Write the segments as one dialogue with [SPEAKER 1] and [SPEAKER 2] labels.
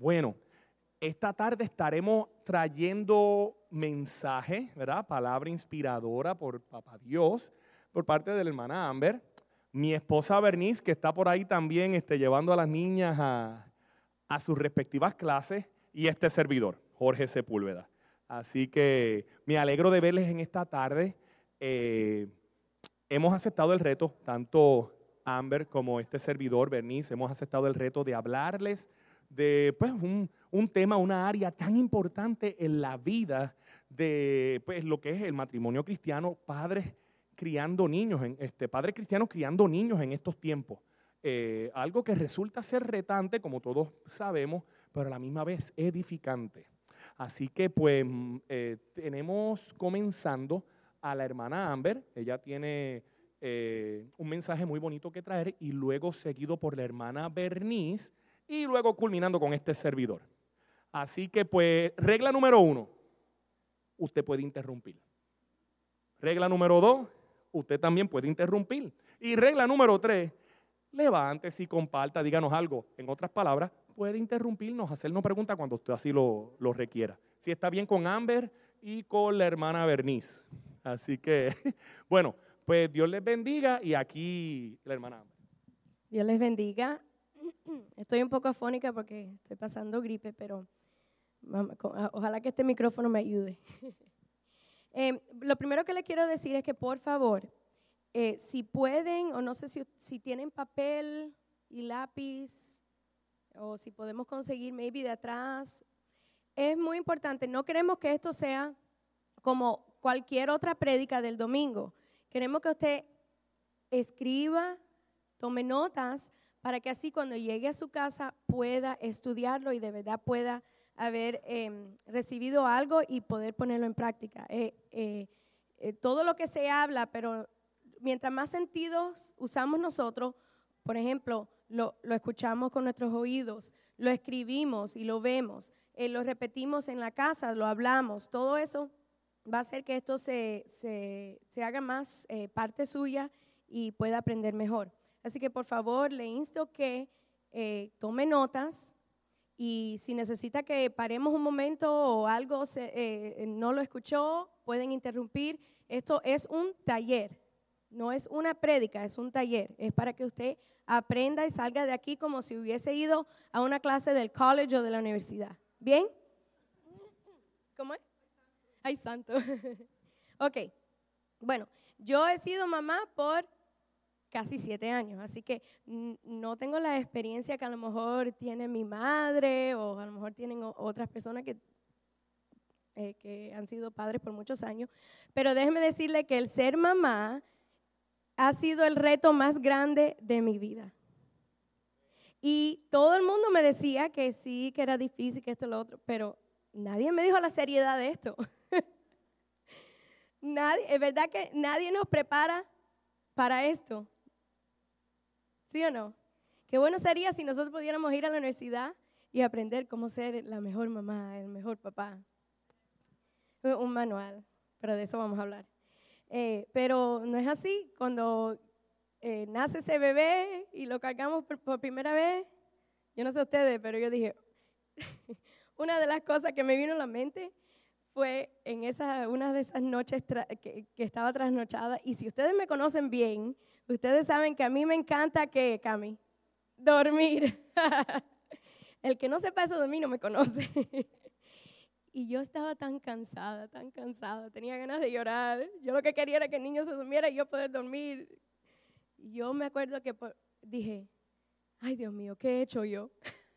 [SPEAKER 1] Bueno, esta tarde estaremos trayendo mensaje, ¿verdad? Palabra inspiradora por Papá Dios, por parte de la hermana Amber. Mi esposa Bernice, que está por ahí también este, llevando a las niñas a, sus respectivas clases, y este servidor, Jorge Sepúlveda. Así que me alegro de verles en esta tarde. Eh, hemos aceptado el reto, tanto Amber como este servidor, Bernice, hemos aceptado el reto de hablarles de pues, un, tema, una área tan importante en la vida de pues, lo que es el matrimonio cristiano, padres criando niños, este, padres cristianos criando niños en estos tiempos. Eh, algo que resulta ser retante, como todos sabemos, pero a la misma vez edificante. Así que pues mm, eh, tenemos comenzando a la hermana Amber, ella tiene eh, un mensaje muy bonito que traer y luego seguido por la hermana Bernice y luego culminando con este servidor. Así que pues, regla número uno, usted puede interrumpir. Regla número dos, usted también puede interrumpir. Y regla número tres, levántese y comparta, díganos algo. En otras palabras, puede interrumpirnos, hacernos preguntas cuando usted así lo, lo requiera. Si está bien con Amber y con la hermana Bernice. Así que, bueno, pues Dios les bendiga y aquí la hermana.
[SPEAKER 2] Dios les bendiga. Estoy un poco afónica porque estoy pasando gripe, pero ojalá que este micrófono me ayude. Em, lo primero que le quiero decir es que por favor, eh, si pueden o no sé si, si tienen papel y lápiz o si podemos conseguir maybe de atrás, es muy importante. No queremos que esto sea como cualquier otra prédica del domingo. Queremos que usted escriba, tome notas, para que así cuando llegue a su casa pueda estudiarlo y de verdad pueda haber em, recibido algo y poder ponerlo en práctica. Eh, eh, eh, todo lo que se habla, pero mientras más sentidos usamos nosotros, por ejemplo, lo, lo escuchamos con nuestros oídos, lo escribimos y lo vemos, lo repetimos en la casa, lo hablamos, todo eso va a hacer que esto se, se, haga más parte suya y pueda aprender mejor. Así que por favor le insto que eh, tome notas y si necesita que paremos un momento o algo eh, no lo escuchó, pueden interrumpir. Esto es un taller, no es una prédica, es un taller. Es para que usted aprenda y salga de aquí como si hubiese ido a una clase del college o de la universidad. ¿Bien? ¿Cómo es? Ay, santo. ok, bueno, yo he sido mamá por casi siete años, así que no tengo la experiencia que a lo mejor tiene mi madre o a lo mejor tienen otras personas que, eh, que han sido padres por muchos años, pero déjeme decirle que el ser mamá ha sido el reto más grande de mi vida. Y todo el mundo me decía que sí, que era difícil, que esto, lo otro, pero nadie me dijo la seriedad de esto. nadie, es verdad que nadie nos prepara para esto. ¿Sí o no? Qué bueno sería si nosotros pudiéramos ir a la universidad y aprender cómo ser la mejor mamá, el mejor papá. Un manual, pero de eso vamos a hablar. Eh, pero no es así. Cuando eh, nace ese bebé y lo cargamos por primera vez, yo no sé ustedes, pero yo dije, una de las cosas que me vino a la mente fue en esa, una de esas noches que, estaba trasnochada. Y si ustedes me conocen bien, ustedes saben que a mí me encanta que, Cami, dormir. El que no sepa eso de mí no me conoce. y yo estaba tan cansada, tan cansada, tenía ganas de llorar. Yo lo que quería era que el niño se durmiera y yo poder dormir. Yo me acuerdo que dije, ay Dios mío, ¿qué he hecho yo?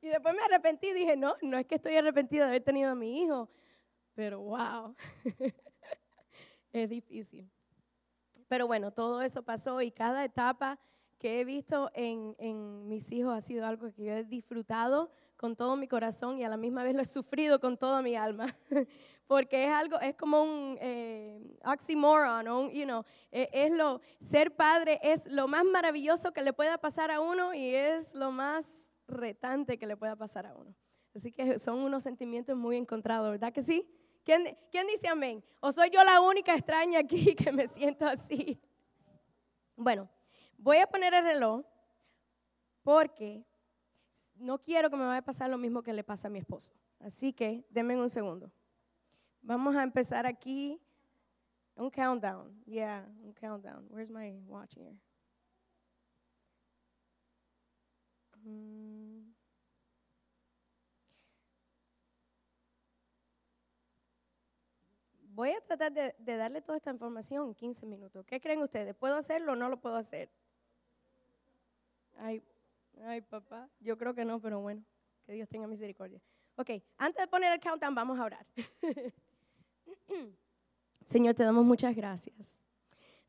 [SPEAKER 2] Y después me arrepentí y dije, no, no es que estoy arrepentida de haber tenido a mi hijo, pero wow, es difícil. Pero bueno, todo eso pasó y cada etapa que he visto en, en, mis hijos ha sido algo que yo he disfrutado con todo mi corazón y a la misma vez lo he sufrido con toda mi alma. Porque es algo, es como un eh, oxymoron, un, you know, e, es lo, ser padre es lo más maravilloso que le pueda pasar a uno y es lo más retante que le pueda pasar a uno. Así que son unos sentimientos muy encontrados, ¿verdad que sí? ¿Quién, ¿Quién, dice amén? ¿O soy yo la única extraña aquí que me siento así? Bueno, voy a poner el reloj porque no quiero que me vaya a pasar lo mismo que le pasa a mi esposo. Así que denme un segundo. Vamos a empezar aquí. Un countdown. Yeah, un countdown. Where's my watch here? Mm. Voy a tratar de, darle toda esta información en 15 minutos. ¿Qué creen ustedes? ¿Puedo hacerlo o no lo puedo hacer? Ay, ay, papá, yo creo que no, pero bueno, que Dios tenga misericordia. Ok, antes de poner el countdown, vamos a orar. Señor, te damos muchas gracias.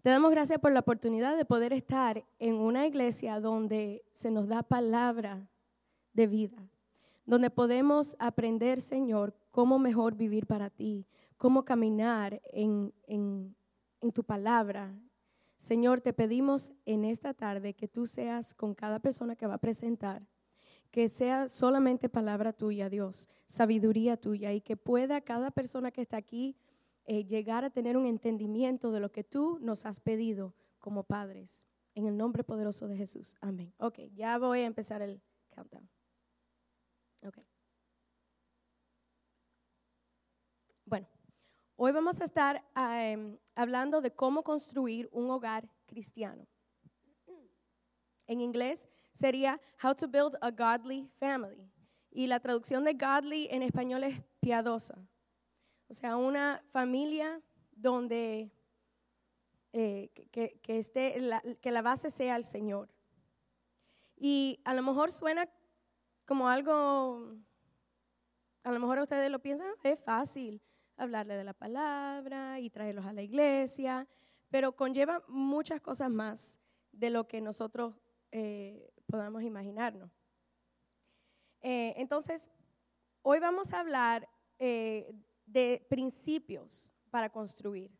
[SPEAKER 2] Te damos gracias por la oportunidad de poder estar en una iglesia donde se nos da palabra de vida, donde podemos aprender, Señor, cómo mejor vivir para ti, cómo caminar en, en, en tu palabra. Señor, te pedimos en esta tarde que tú seas con cada persona que va a presentar que sea solamente palabra tuya, Dios, sabiduría tuya y que pueda cada persona que está aquí eh, llegar a tener un entendimiento de lo que tú nos has pedido como padres. En el nombre poderoso de Jesús. Amén. Ok, ya voy a empezar el countdown. Ok. Bueno, hoy vamos a estar em, hablando de cómo construir un hogar cristiano. En inglés sería How to Build a Godly Family. Y la traducción de godly en español es piadosa. O sea, una familia donde eh, que, esté, la, que la base sea el Señor. Y a lo mejor suena como algo, a lo mejor ustedes lo piensan, es fácil hablarle de la palabra y traerlos a la iglesia, pero conlleva muchas cosas más de lo que nosotros eh, podamos imaginarnos. Eh, entonces, hoy vamos a hablar eh, de principios para construir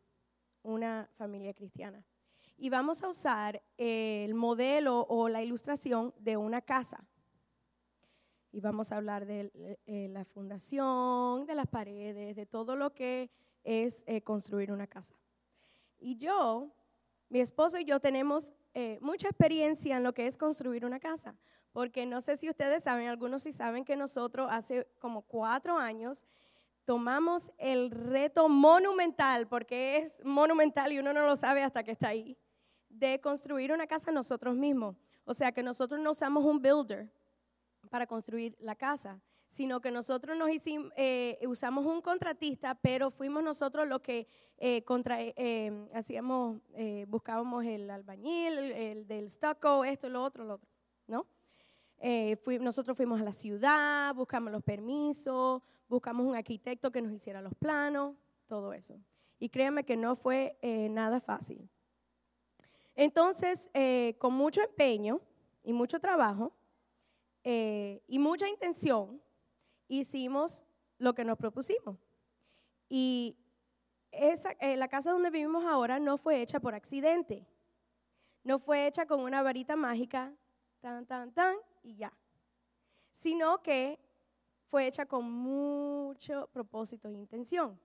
[SPEAKER 2] una familia cristiana. Y vamos a usar el modelo o la ilustración de una casa. Y vamos a hablar de la fundación, de las paredes, de todo lo que es construir una casa. Y yo, mi esposo y yo tenemos eh, mucha experiencia en lo que es construir una casa, porque no sé si ustedes saben, algunos sí saben que nosotros hace como cuatro años tomamos el reto monumental, porque es monumental y uno no lo sabe hasta que está ahí, de construir una casa nosotros mismos. O sea que nosotros no usamos un builder para construir la casa, sino que nosotros nos hicimos, eh, usamos un contratista, pero fuimos nosotros los que eh, eh, hacíamos, buscábamos el albañil, el, del stucco, esto, lo otro, lo otro, ¿no? nosotros fuimos a la ciudad, buscamos los permisos, buscamos un arquitecto que nos hiciera los planos, todo eso. Y créanme que no fue nada fácil. Entonces, con mucho empeño y mucho trabajo y mucha intención, hicimos lo que nos propusimos. Y esa, eh, la casa donde vivimos ahora no fue hecha por accidente. No fue hecha con una varita mágica, tan, tan, tan, y ya. Sino que fue hecha con mucho propósito e intención.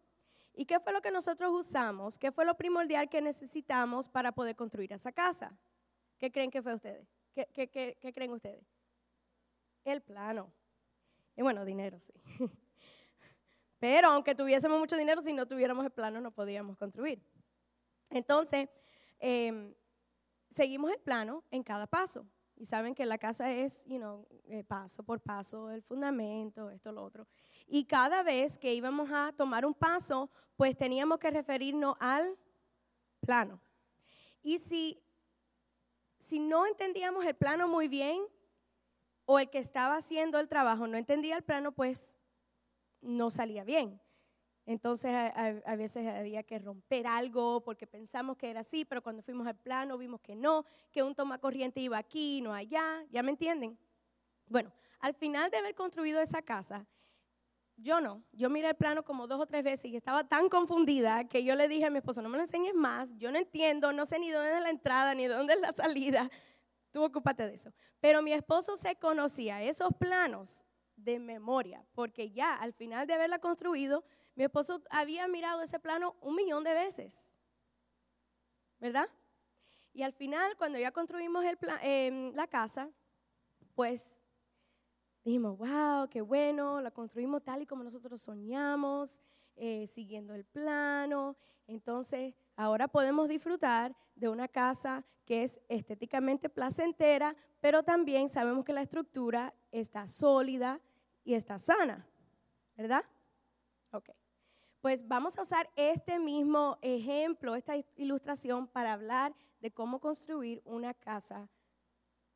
[SPEAKER 2] ¿Y qué fue lo que nosotros usamos? ¿Qué fue lo primordial que necesitamos para poder construir esa casa? ¿Qué creen que fue ustedes? ¿Qué, qué creen ustedes? El plano. Y bueno, dinero, sí. Pero aunque tuviésemos mucho dinero, si no tuviéramos el plano no podíamos construir. Entonces, em, seguimos el plano en cada paso. Y saben que la casa es, you know, eh, paso por paso, el fundamento, esto, lo otro. Y cada vez que íbamos a tomar un paso, pues teníamos que referirnos al plano. Y si, si no entendíamos el plano muy bien, o el que estaba haciendo el trabajo no entendía el plano, pues no salía bien. Entonces a, veces había que romper algo porque pensamos que era así, pero cuando fuimos al plano vimos que no, que un toma corriente iba aquí, no allá, ¿ya me entienden? Bueno, al final de haber construido esa casa, yo no, yo miré el plano como dos o tres veces y estaba tan confundida que yo le dije a mi esposo, no me lo enseñes más, yo no entiendo, no sé ni dónde es la entrada ni dónde es la salida, tú ocúpate de eso. Pero mi esposo se conocía esos planos de memoria, porque ya al final de haberla construido, mi esposo había mirado ese plano un millón de veces. ¿Verdad? Y al final, cuando ya construimos el em, la casa, pues dijimos, wow, qué bueno, la construimos tal y como nosotros soñamos, eh, siguiendo el plano. Entonces, ahora podemos disfrutar de una casa que es estéticamente placentera, pero también sabemos que la estructura está sólida y está sana, ¿verdad? Ok. Pues vamos a usar este mismo ejemplo, esta ilustración para hablar de cómo construir una casa,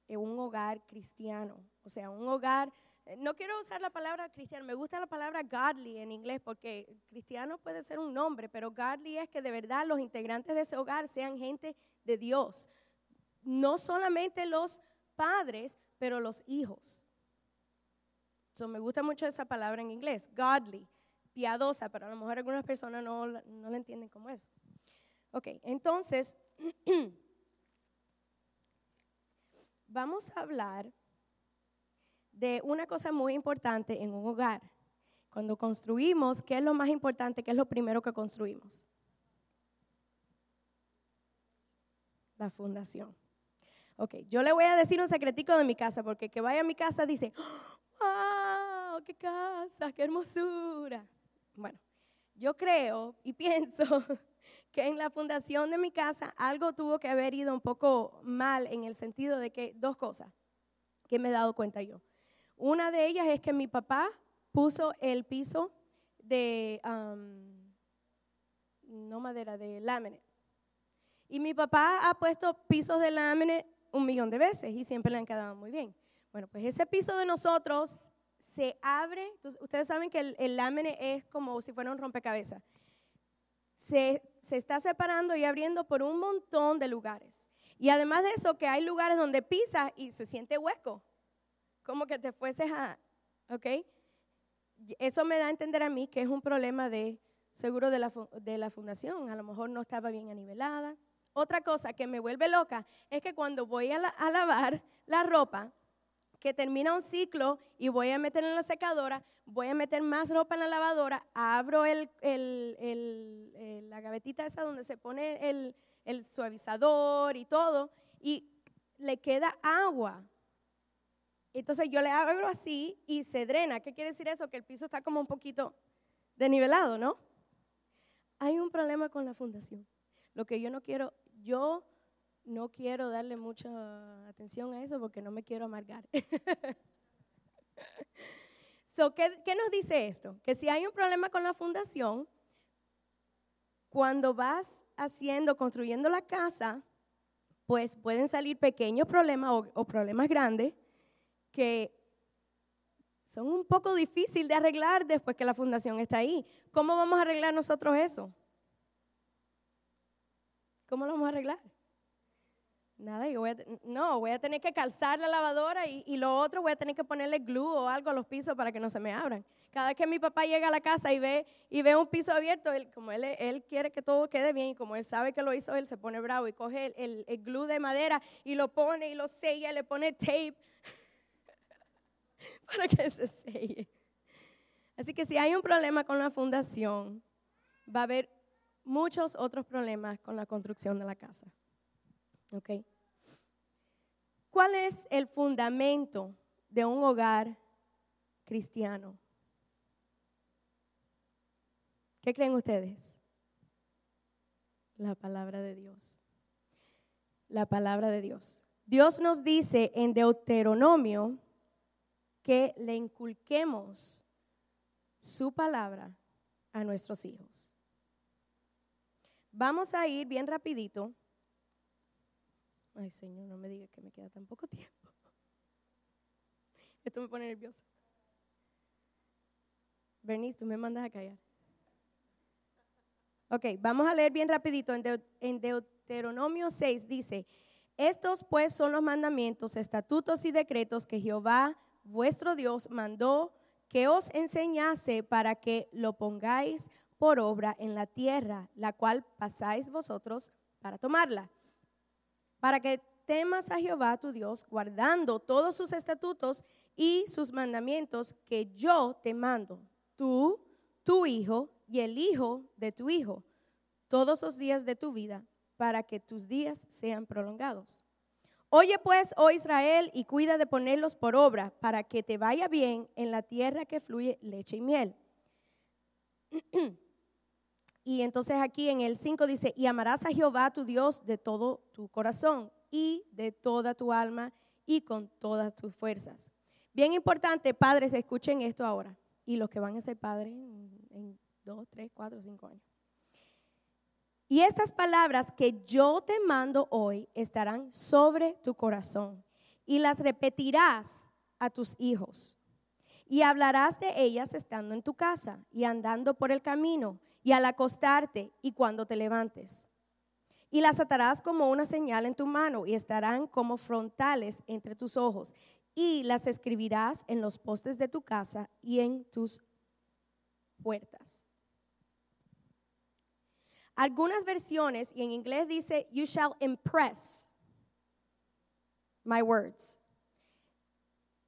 [SPEAKER 2] un hogar cristiano. O sea, un hogar, no quiero usar la palabra cristiano, me gusta la palabra godly en inglés porque cristiano puede ser un nombre, pero godly es que de verdad los integrantes de ese hogar sean gente de Dios. No solamente los padres, pero los hijos. So, me gusta mucho esa palabra en inglés, godly piadosa, pero a lo mejor algunas personas no, no la entienden como eso. Ok, entonces, vamos a hablar de una cosa muy importante en un hogar. Cuando construimos, ¿qué es lo más importante? ¿Qué es lo primero que construimos? La fundación. Ok, yo le voy a decir un secretico de mi casa, porque que vaya a mi casa dice, ¡wow! ¡Qué casa! ¡Qué hermosura! Bueno, yo creo y pienso que en la fundación de mi casa algo tuvo que haber ido un poco mal en el sentido de que dos cosas que me he dado cuenta yo. Una de ellas es que mi papá puso el piso de, no madera, de lámina. Y mi papá ha puesto pisos de lámina un millón de veces y siempre le han quedado muy bien. Bueno, pues ese piso de nosotros se abre, ustedes saben que el, el es como si fuera un rompecabezas. Se, se está separando y abriendo por un montón de lugares. Y además de eso, que hay lugares donde pisas y se siente hueco, como que te fueses a, ¿ok? Eso me da a entender a mí que es un problema de seguro de la, de la fundación, a lo mejor no estaba bien anivelada. Otra cosa que me vuelve loca es que cuando voy a, lavar la ropa, que termina un ciclo y voy a meter en la secadora, voy a meter más ropa en la lavadora, abro el, la gavetita esa donde se pone el suavizador y todo, y le queda agua. Entonces yo le abro así y se drena. ¿Qué quiere decir eso? Que el piso está como un poquito denivelado, ¿no? Hay un problema con la fundación. Lo que yo no quiero, yo no quiero darle mucha atención a eso porque no me quiero amargar. so, ¿qué, ¿Qué nos dice esto? Que si hay un problema con la fundación, cuando vas haciendo, construyendo la casa, pues pueden salir pequeños problemas o, problemas grandes que son un poco difíciles de arreglar después que la fundación está ahí. ¿Cómo vamos a arreglar nosotros eso? ¿Cómo lo vamos a arreglar? Nada, yo voy a, no, voy a tener que calzar la lavadora y, lo otro voy a tener que ponerle glue o algo a los pisos para que no se me abran. Cada vez que mi papá llega a la casa y ve, y ve un piso abierto, él, como él, él quiere que todo quede bien y como él sabe que lo hizo, él se pone bravo y coge el, el, glue de madera y lo pone y lo sella, le pone tape para que se selle. Así que si hay un problema con la fundación, va a haber muchos otros problemas con la construcción de la casa. ¿Ok? ¿Cuál es el fundamento de un hogar cristiano? ¿Qué creen ustedes? La palabra de Dios. La palabra de Dios. Dios nos dice en Deuteronomio que le inculquemos su palabra a nuestros hijos. Vamos a ir bien rapidito Ay, Señor, no me digas que me queda tan poco tiempo. Esto me pone nerviosa. Bernice, tú me mandas a callar. Ok, vamos a leer bien rapidito. En, Deuteronomio 6 dice, estos pues son los mandamientos, estatutos y decretos que Jehová, vuestro Dios, mandó que os enseñase para que lo pongáis por obra en la tierra, la cual pasáis vosotros para tomarla para que temas a Jehová tu Dios, guardando todos sus estatutos y sus mandamientos que yo te mando, tú, tu hijo y el hijo de tu hijo, todos los días de tu vida, para que tus días sean prolongados. Oye pues, oh Israel, y cuida de ponerlos por obra, para que te vaya bien en la tierra que fluye leche y miel. y entonces aquí en el 5 dice, y amarás a Jehová tu Dios de todo tu corazón y de toda tu alma y con todas tus fuerzas. Bien importante, padres, escuchen esto ahora. Y los que van a ser padres en, en dos, tres, cuatro, cinco años. Y estas palabras que yo te mando hoy estarán sobre tu corazón y las repetirás a tus hijos. Y hablarás de ellas estando en tu casa y andando por el camino y al acostarte y cuando te levantes. Y las atarás como una señal en tu mano y estarán como frontales entre tus ojos. Y las escribirás en los postes de tu casa y en tus puertas. Algunas versiones, y en inglés dice, you shall impress my words.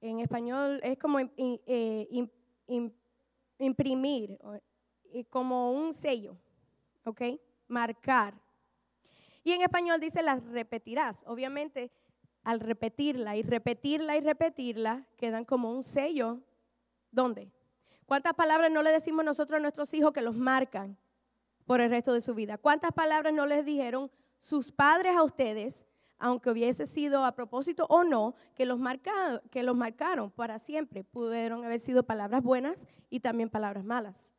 [SPEAKER 2] En español es como eh, imprimir, como un sello, ¿ok? Marcar. Y en español dice las repetirás. Obviamente, al repetirla y repetirla y repetirla, quedan como un sello. ¿Dónde? ¿Cuántas palabras no le decimos nosotros a nuestros hijos que los marcan? Por el resto de su vida. ¿Cuántas palabras no les dijeron sus padres a ustedes, aunque hubiese sido a propósito o no, que los, que los marcaron para siempre? Pudieron haber sido palabras buenas y también palabras malas.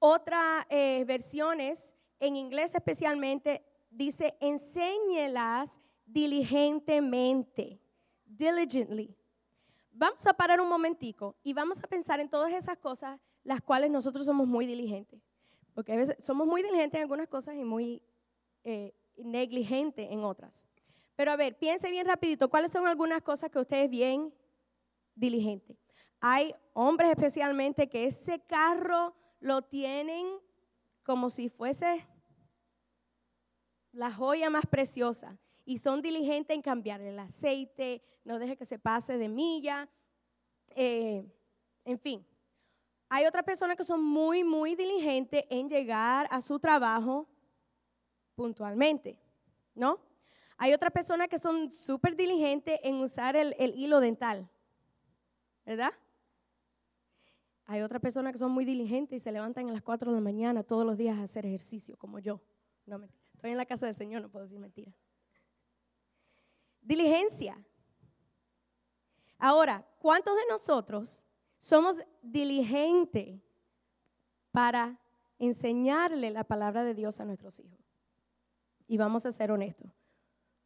[SPEAKER 2] Otras eh, versiones, en inglés especialmente, dice, enséñelas diligentemente, diligently. Vamos a parar un momentico y vamos a pensar en todas esas cosas las cuales nosotros somos muy diligentes. Porque a veces somos muy diligentes en algunas cosas y muy eh, negligentes en otras. Pero a ver, piense bien rapidito, ¿cuáles son algunas cosas que ustedes bien diligentes? Hay hombres especialmente que ese carro lo tienen como si fuese la joya más preciosa y son diligentes en cambiar el aceite, no deje que se pase de milla, eh, en fin. Hay otras personas que son muy, muy diligentes en llegar a su trabajo puntualmente, ¿no? Hay otras personas que son súper diligentes en usar el, hilo dental, ¿verdad? Hay otras personas que son muy diligentes y se levantan a las 4 de la mañana todos los días a hacer ejercicio, como yo. No, mentira. Estoy en la casa del Señor, no puedo decir mentira. Diligencia. Ahora, ¿cuántos de nosotros somos diligentes para enseñarle la palabra de Dios a nuestros hijos. Y vamos a ser honestos.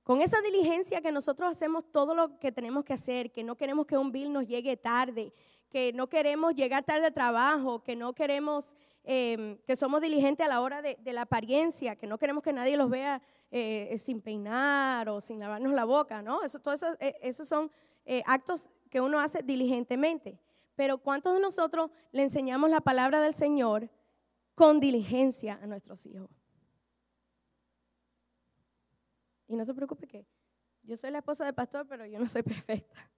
[SPEAKER 2] Con esa diligencia que nosotros hacemos todo lo que tenemos que hacer, que no queremos que un bill nos llegue tarde, que no queremos llegar tarde al trabajo, que no queremos, em, que somos diligentes a la hora de, la apariencia, que no queremos que nadie los vea eh, sin peinar o sin lavarnos la boca, ¿no? Eso, todo eso, eh, esos son eh, actos que uno hace diligentemente. Pero ¿cuántos de nosotros le enseñamos la palabra del Señor con diligencia a nuestros hijos? Y no se preocupe que yo soy la esposa del pastor, pero yo no soy perfecta.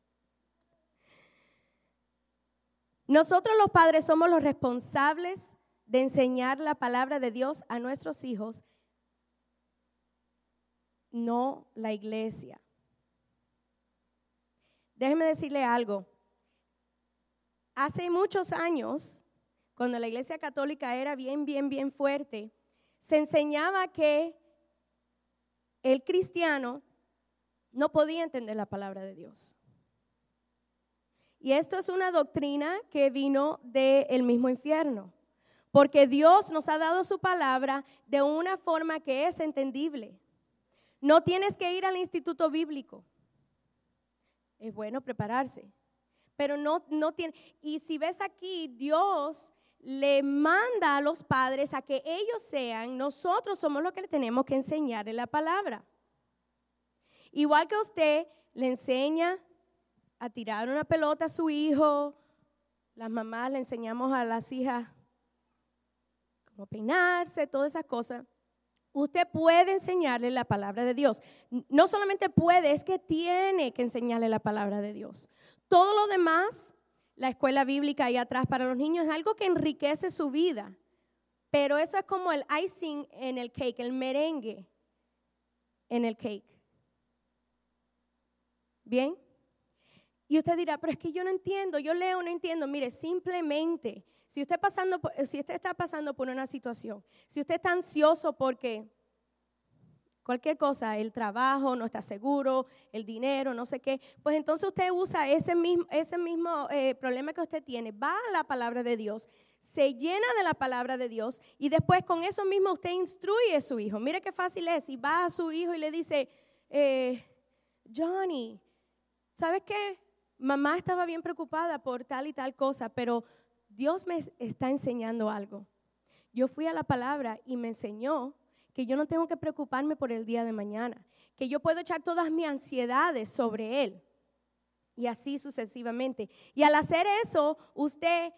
[SPEAKER 2] Nosotros los padres somos los responsables de enseñar la palabra de Dios a nuestros hijos, no la iglesia. Déjeme decirle algo. Hace muchos años, cuando la iglesia católica era bien, bien, bien fuerte, se enseñaba que el cristiano no podía entender la palabra de Dios. Y esto es una doctrina que vino del mismo infierno, porque Dios nos ha dado su palabra de una forma que es entendible. No tienes que ir al instituto bíblico. Es bueno prepararse pero no, no tiene. Y si ves aquí, Dios le manda a los padres a que ellos sean, nosotros somos los que le tenemos que enseñarle la palabra. Igual que usted le enseña a tirar una pelota a su hijo, las mamás le enseñamos a las hijas cómo peinarse, todas esas cosas. Usted puede enseñarle la palabra de Dios. No solamente puede, es que tiene que enseñarle la palabra de Dios. Todo lo demás, la escuela bíblica ahí atrás para los niños, es algo que enriquece su vida. Pero eso es como el icing en el cake, el merengue en el cake. ¿Bien? Y usted dirá, pero es que yo no entiendo, yo leo, no entiendo. Mire, simplemente, si usted, está pasando por una situación, si usted está ansioso porque cualquier cosa, el trabajo no está seguro, el dinero, no sé qué, pues entonces usted usa ese mismo, ese mismo eh, problema que usted tiene, va a la palabra de Dios, se llena de la palabra de Dios y después con eso mismo usted instruye a su hijo. Mire qué fácil es, y va a su hijo y le dice, eh, Johnny, ¿sabes qué? Mamá estaba bien preocupada por tal y tal cosa, pero Dios me está enseñando algo. Yo fui a la palabra y me enseñó que yo no tengo que preocuparme por el día de mañana, que yo puedo echar todas mis ansiedades sobre Él. Y así sucesivamente. Y al hacer eso, usted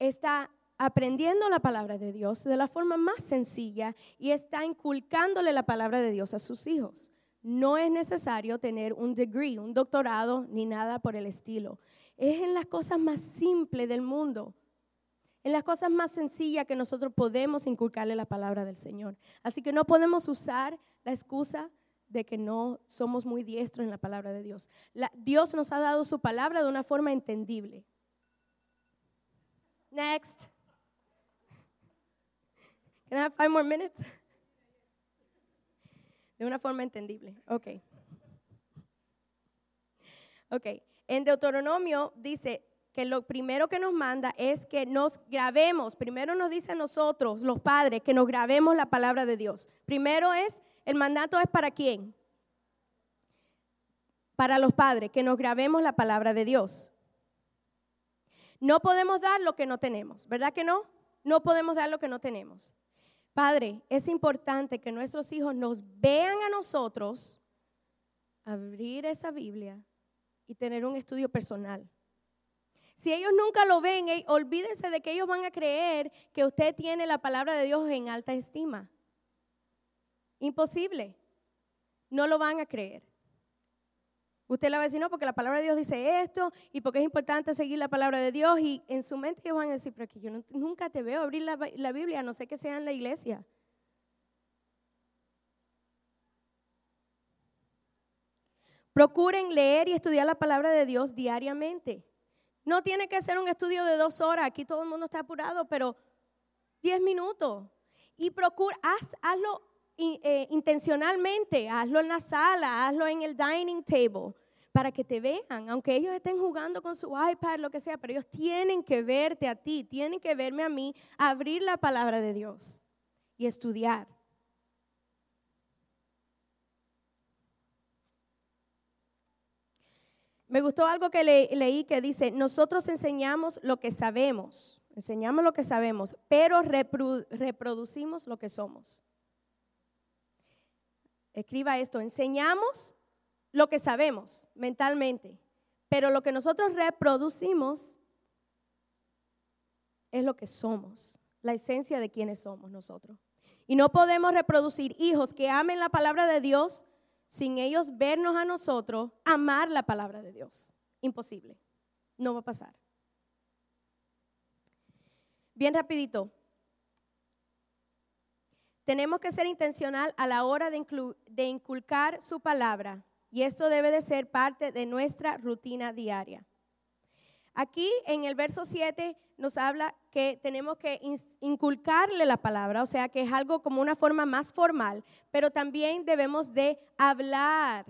[SPEAKER 2] está aprendiendo la palabra de Dios de la forma más sencilla y está inculcándole la palabra de Dios a sus hijos. No es necesario tener un degree, un doctorado, ni nada por el estilo. Es en las cosas más simples del mundo en las cosas más sencillas que nosotros podemos inculcarle la palabra del Señor. Así que no podemos usar la excusa de que no somos muy diestros en la palabra de Dios. Dios nos ha dado su palabra de una forma entendible. Next. Can I have five more minutes? De una forma entendible. Ok. Ok. En Deuteronomio dice, que lo primero que nos manda es que nos grabemos. Primero nos dice a nosotros, los padres, que nos grabemos la palabra de Dios. Primero es, el mandato es para quién? Para los padres, que nos grabemos la palabra de Dios. No podemos dar lo que no tenemos, ¿verdad que no? No podemos dar lo que no tenemos. Padre, es importante que nuestros hijos nos vean a nosotros abrir esa Biblia y tener un estudio personal. Si ellos nunca lo ven, olvídense de que ellos van a creer que usted tiene la palabra de Dios en alta estima. Imposible. No lo van a creer. Usted le va a decir, no, porque la palabra de Dios dice esto y porque es importante seguir la palabra de Dios. Y en su mente ellos van a decir, pero que yo nunca te veo abrir la, la Biblia, no sé que sea en la iglesia. Procuren leer y estudiar la palabra de Dios diariamente. No tiene que ser un estudio de dos horas, aquí todo el mundo está apurado, pero diez minutos. Y procura, hazlo eh, intencionalmente, hazlo en la sala, hazlo en el dining table, para que te vean, aunque ellos estén jugando con su iPad, lo que sea, pero ellos tienen que verte a ti, tienen que verme a mí, abrir la palabra de Dios y estudiar. Me gustó algo que leí que dice, nosotros enseñamos lo que sabemos, enseñamos lo que sabemos, pero reproducimos lo que somos. Escriba esto, enseñamos lo que sabemos mentalmente, pero lo que nosotros reproducimos es lo que somos, la esencia de quienes somos nosotros. Y no podemos reproducir hijos que amen la palabra de Dios sin ellos vernos a nosotros, amar la palabra de Dios. Imposible. No va a pasar. Bien rapidito. Tenemos que ser intencional a la hora de, inculcar su palabra y esto debe de ser parte de nuestra rutina diaria. Aquí en el verso 7 nos habla que tenemos que inculcarle la palabra, o sea que es algo como una forma más formal, pero también debemos de hablar.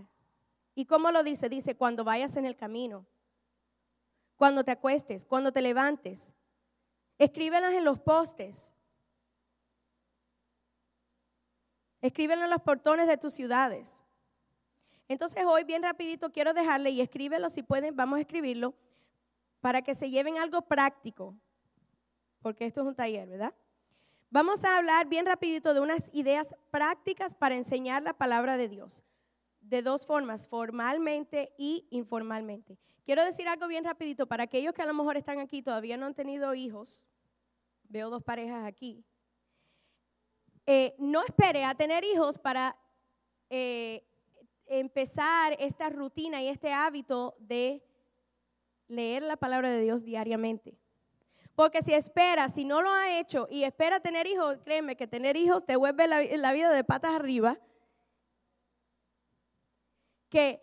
[SPEAKER 2] ¿Y cómo lo dice? Dice, cuando vayas en el camino, cuando te acuestes, cuando te levantes. Escríbelas en los postes. Escríbelas en los portones de tus ciudades. Entonces hoy bien rapidito quiero dejarle y escríbelo si pueden, vamos a escribirlo para que se lleven algo práctico, porque esto es un taller, ¿verdad? Vamos a hablar bien rapidito de unas ideas prácticas para enseñar la palabra de Dios, de dos formas, formalmente y informalmente. Quiero decir algo bien rapidito para aquellos que a lo mejor están aquí, todavía no han tenido hijos, veo dos parejas aquí, eh, no espere a tener hijos para eh, empezar esta rutina y este hábito de leer la palabra de Dios diariamente. Porque si espera, si no lo ha hecho y espera tener hijos, créeme que tener hijos te vuelve la, vida de patas arriba. Que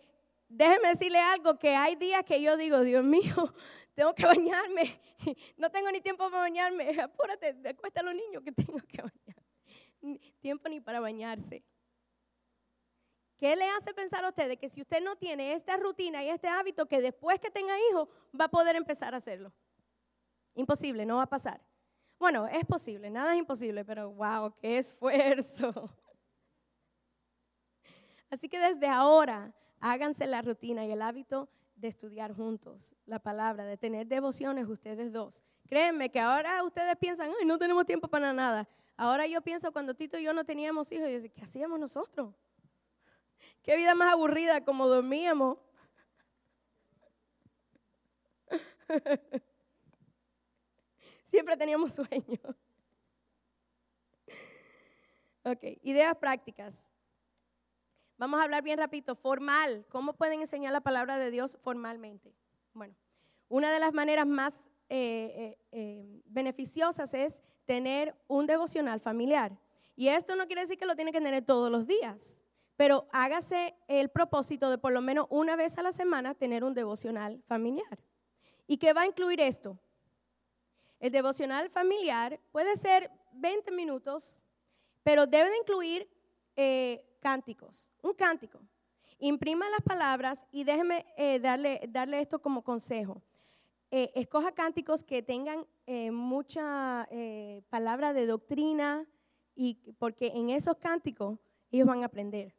[SPEAKER 2] déjeme decirle algo, que hay días que yo digo, Dios mío, tengo que bañarme, no tengo ni tiempo para bañarme, apúrate, cuesta a los niños que tengo que bañar. Tiempo ni para bañarse. ¿Qué le hace pensar a usted que si usted no tiene esta rutina y este hábito, que después que tenga hijos va a poder empezar a hacerlo? Imposible, no va a pasar. Bueno, es posible, nada es imposible, pero wow, qué esfuerzo. Así que desde ahora háganse la rutina y el hábito de estudiar juntos la palabra, de tener devociones ustedes dos. Créanme que ahora ustedes piensan, ay, no tenemos tiempo para nada. Ahora yo pienso cuando Tito y yo no teníamos hijos, y yo ¿qué hacíamos nosotros? Qué vida más aburrida como dormíamos. Siempre teníamos sueño. Ok, ideas prácticas. Vamos a hablar bien rapidito, formal. ¿Cómo pueden enseñar la palabra de Dios formalmente? Bueno, una de las maneras más eh, eh, eh, beneficiosas es tener un devocional familiar. Y esto no quiere decir que lo tiene que tener todos los días, pero hágase el propósito de por lo menos una vez a la semana tener un devocional familiar. ¿Y qué va a incluir esto? El devocional familiar puede ser 20 minutos, pero debe de incluir eh, cánticos, un cántico. Imprima las palabras y déjeme eh, darle, darle esto como consejo. Eh, escoja cánticos que tengan mucha palabra de doctrina y porque en esos cánticos ellos van a aprender.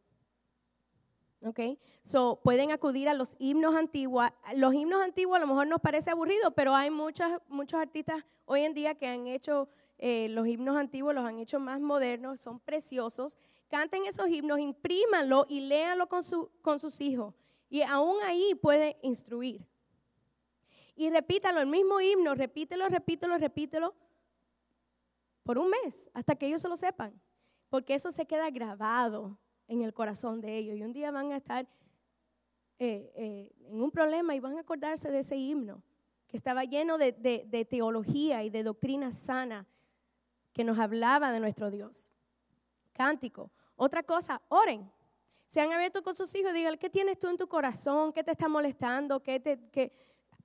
[SPEAKER 2] ¿Ok? So, pueden acudir a los himnos antiguos. Los himnos antiguos a lo mejor nos parece aburrido, pero hay muchos, muchos artistas hoy en día que han hecho eh, los himnos antiguos, los han hecho más modernos, son preciosos. Canten esos himnos, imprímanlo y léanlo con, su, con sus hijos. Y aún ahí puede instruir. Y repítalo, el mismo himno, repítelo, repítelo, repítelo por un mes, hasta que ellos se lo sepan. Porque eso se queda grabado en el corazón de ellos. Y un día van a estar eh, eh, en un problema y van a acordarse de ese himno que estaba lleno de, de, teología y de doctrina sana que nos hablaba de nuestro Dios. Cántico. Otra cosa, oren. Se han abierto con sus hijos digan, ¿qué tienes tú en tu corazón? ¿Qué te está molestando? ¿Qué te,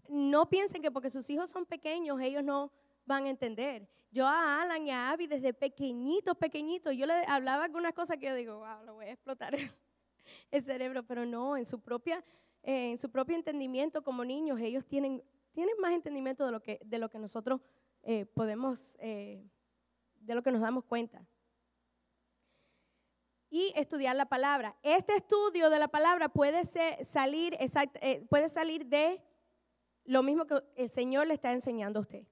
[SPEAKER 2] No piensen que porque sus hijos son pequeños, ellos no van a entender. Yo a Alan y a Abby desde pequeñitos, pequeñitos, yo le hablaba algunas cosas que yo digo, wow, lo voy a explotar el cerebro, pero no, en su propia, eh, en su propio entendimiento como niños, ellos tienen, tienen más entendimiento de lo que, de lo que nosotros eh, podemos, eh, de lo que nos damos cuenta. Y estudiar la palabra. Este estudio de la palabra puede salir, puede salir de lo mismo que el Señor le está enseñando a usted.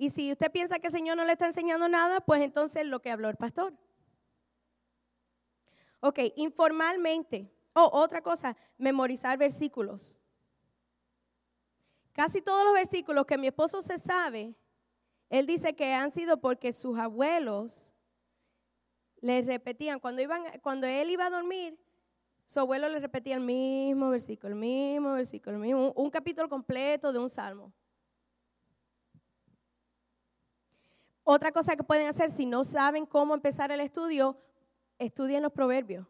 [SPEAKER 2] Y si usted piensa que el Señor no le está enseñando nada, pues entonces lo que habló el pastor. Ok, informalmente. Oh, otra cosa, memorizar versículos. Casi todos los versículos que mi esposo se sabe, él dice que han sido porque sus abuelos le repetían, cuando, iban, cuando él iba a dormir, su abuelo le repetía el mismo versículo, el mismo versículo, el mismo, un capítulo completo de un salmo. Otra cosa que pueden hacer si no saben cómo empezar el estudio, estudien los proverbios.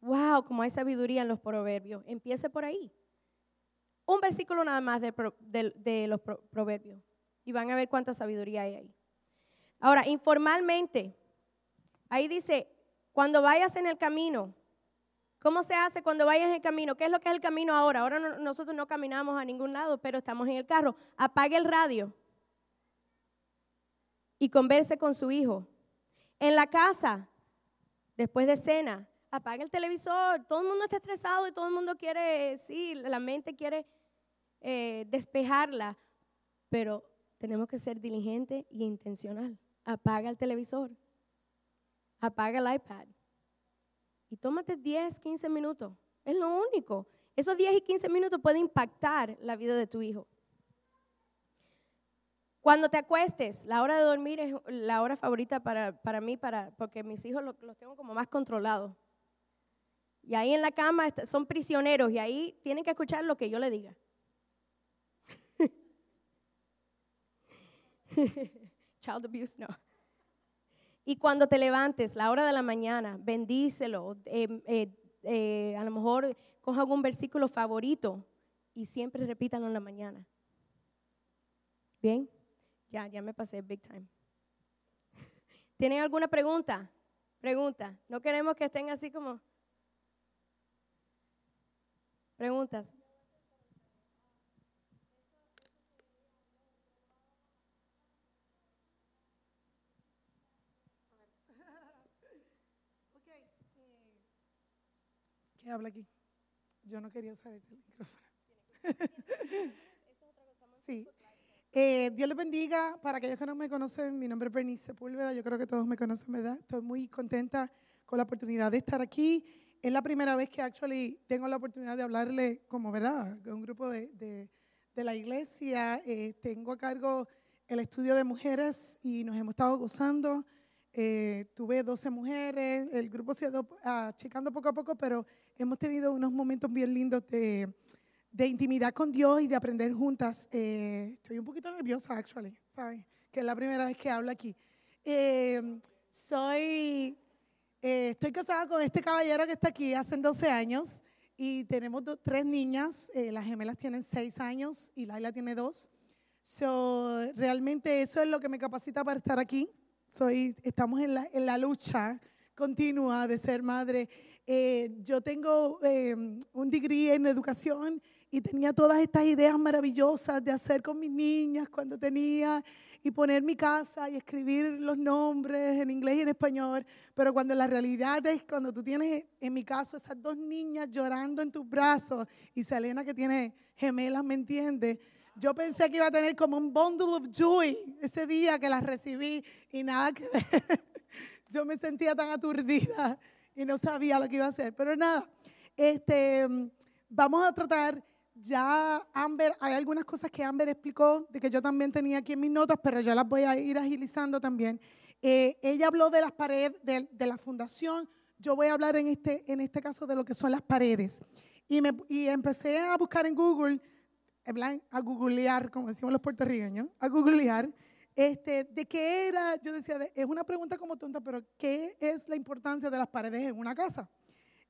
[SPEAKER 2] Wow, como hay sabiduría en los proverbios. Empiece por ahí. Un versículo nada más de, los proverbios. Y van a ver cuánta sabiduría hay ahí. Ahora, informalmente, ahí dice, cuando vayas en el camino, ¿cómo se hace cuando vayas en el camino? ¿Qué es lo que es el camino ahora? Ahora nosotros no caminamos a ningún lado, pero estamos en el carro. Apague el radio y converse con su hijo. En la casa, después de cena, apaga el televisor. Todo el mundo está estresado y todo el mundo quiere, sí, la mente quiere eh, despejarla, pero tenemos que ser diligente y intencional. Apaga el televisor, apaga el iPad y tómate 10, 15 minutos. Es lo único. Esos 10 y 15 minutos pueden impactar la vida de tu hijo. Cuando te acuestes, la hora de dormir es la hora favorita para, mí, para, porque mis hijos los, tengo como más controlados. Y ahí en la cama son prisioneros y ahí tienen que escuchar lo que yo le diga. Child abuse, no. Y cuando te levantes, la hora de la mañana, bendícelo, eh, eh, eh, a lo mejor coja algún versículo favorito y siempre repítanlo en la mañana. Bien, ya, ya me pasé big time. ¿Tienen alguna pregunta? Pregunta. No queremos que estén así como... Preguntas.
[SPEAKER 3] ¿Qué habla aquí? Yo no quería usar el micrófono. sí. Eh, Dios les bendiga. Para aquellos que no me conocen, mi nombre es Bernice Sepúlveda. Yo creo que todos me conocen, ¿verdad? Estoy muy contenta con la oportunidad de estar aquí. Es la primera vez que actually tengo la oportunidad de hablarle como, ¿verdad? un grupo de, de, de la iglesia. Eh, tengo a cargo el estudio de mujeres y nos hemos estado gozando. Eh, tuve 12 mujeres, el grupo se ha ido achicando poco a poco, pero hemos tenido unos momentos bien lindos de, de intimidad con Dios y de aprender juntas. Eh, estoy un poquito nerviosa, actually, ¿sabes? Que es la primera vez que hablo aquí. Eh, soy, estoy casada con este caballero que está aquí hace 12 años y tenemos tres niñas. las gemelas tienen 6 años y Laila tiene 2. So, realmente eso es lo que me capacita para estar aquí soy, estamos en la, en la lucha continua de ser madre. Eh, yo tengo eh, un degree en educación y tenía todas estas ideas maravillosas de hacer con mis niñas cuando tenía y poner mi casa y escribir los nombres en inglés y en español. Pero cuando la realidad es cuando tú tienes, en mi caso, esas dos niñas llorando en tus brazos y Selena que tiene gemelas, ¿me entiendes? Yo pensé que iba a tener como un bundle of joy ese día que las recibí y nada que ver. Yo me sentía tan aturdida y no sabía lo que iba a hacer. Pero nada, este, vamos a tratar ya Amber, hay algunas cosas que Amber explicó, de que yo también tenía aquí en mis notas, pero ya las voy a ir agilizando también. Eh, ella habló de las paredes, de, de, la fundación, yo voy a hablar en este, en este caso de lo que son las paredes. Y, me, y empecé a buscar en Google a googlear, como decimos los puertorriqueños, a googlear, este, de qué era, yo decía, es una pregunta como tonta, pero ¿qué es la importancia de las paredes en una casa?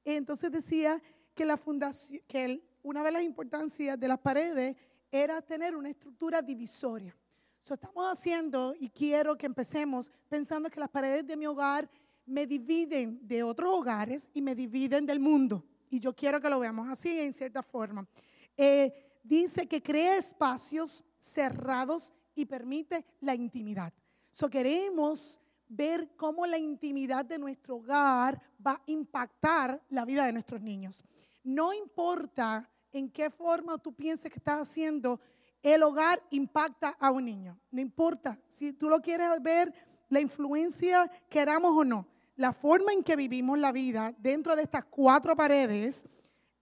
[SPEAKER 3] Entonces decía que, la fundación, que una de las importancias de las paredes era tener una estructura divisoria. Eso estamos haciendo y quiero que empecemos pensando que las paredes de mi hogar me dividen de otros hogares y me dividen del mundo. Y yo quiero que lo veamos así en cierta forma. Eh, dice que crea espacios cerrados y permite la intimidad. So queremos ver cómo la intimidad de nuestro hogar va a impactar la vida de nuestros niños. No importa en qué forma tú pienses que estás haciendo, el hogar impacta a un niño. No importa si tú lo quieres ver, la influencia, queramos o no, la forma en que vivimos la vida dentro de estas cuatro paredes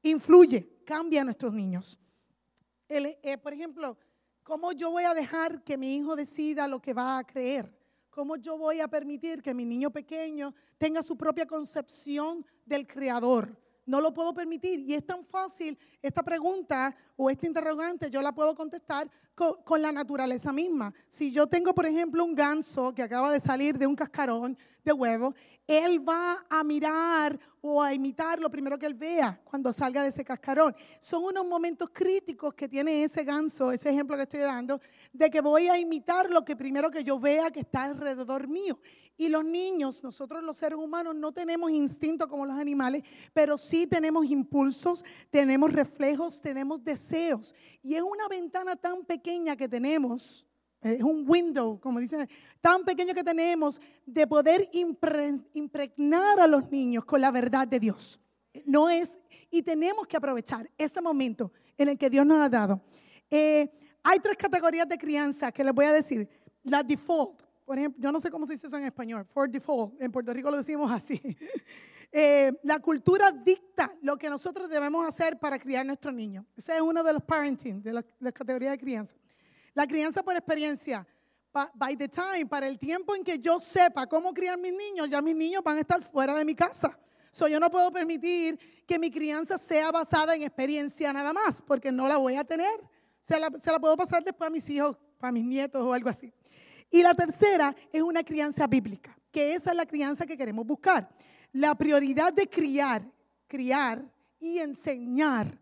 [SPEAKER 3] influye, cambia a nuestros niños. Eh, por ejemplo, ¿cómo yo voy a dejar que mi hijo decida lo que va a creer? ¿Cómo yo voy a permitir que mi niño pequeño tenga su propia concepción del creador? No lo puedo permitir. Y es tan fácil esta pregunta o este interrogante, yo la puedo contestar con, con, la naturaleza misma. Si yo tengo, por ejemplo, un ganso que acaba de salir de un cascarón de huevo, él va a mirar o a imitar lo primero que él vea cuando salga de ese cascarón. Son unos momentos críticos que tiene ese ganso, ese ejemplo que estoy dando, de que voy a imitar lo que primero que yo vea que está alrededor mío. Y los niños, nosotros los seres humanos no tenemos instinto como los animales, pero sí tenemos impulsos, tenemos reflejos, tenemos deseos. Y es una ventana tan pequeña que tenemos es un window, como dicen, tan pequeño que tenemos de poder impregnar a los niños con la verdad de Dios. No es, y tenemos que aprovechar ese momento en el que Dios nos ha dado. Eh, hay tres categorías de crianza que les voy a decir. La default, por ejemplo, yo no sé cómo se dice eso en español, for default, en Puerto Rico lo decimos así. Eh, la cultura dicta lo que nosotros debemos hacer para criar a nuestros niños. Ese es uno de los parenting, de las categorías de crianza. La crianza por experiencia. By the time, para el tiempo en que yo sepa cómo criar mis niños, ya mis niños van a estar fuera de mi casa. So, yo no puedo permitir que mi crianza sea basada en experiencia nada más, porque no la voy a tener. Se la, se la puedo pasar después a mis hijos, para mis nietos o algo así. Y la tercera es una crianza bíblica, que esa es la crianza que queremos buscar. La prioridad de criar criar y enseñar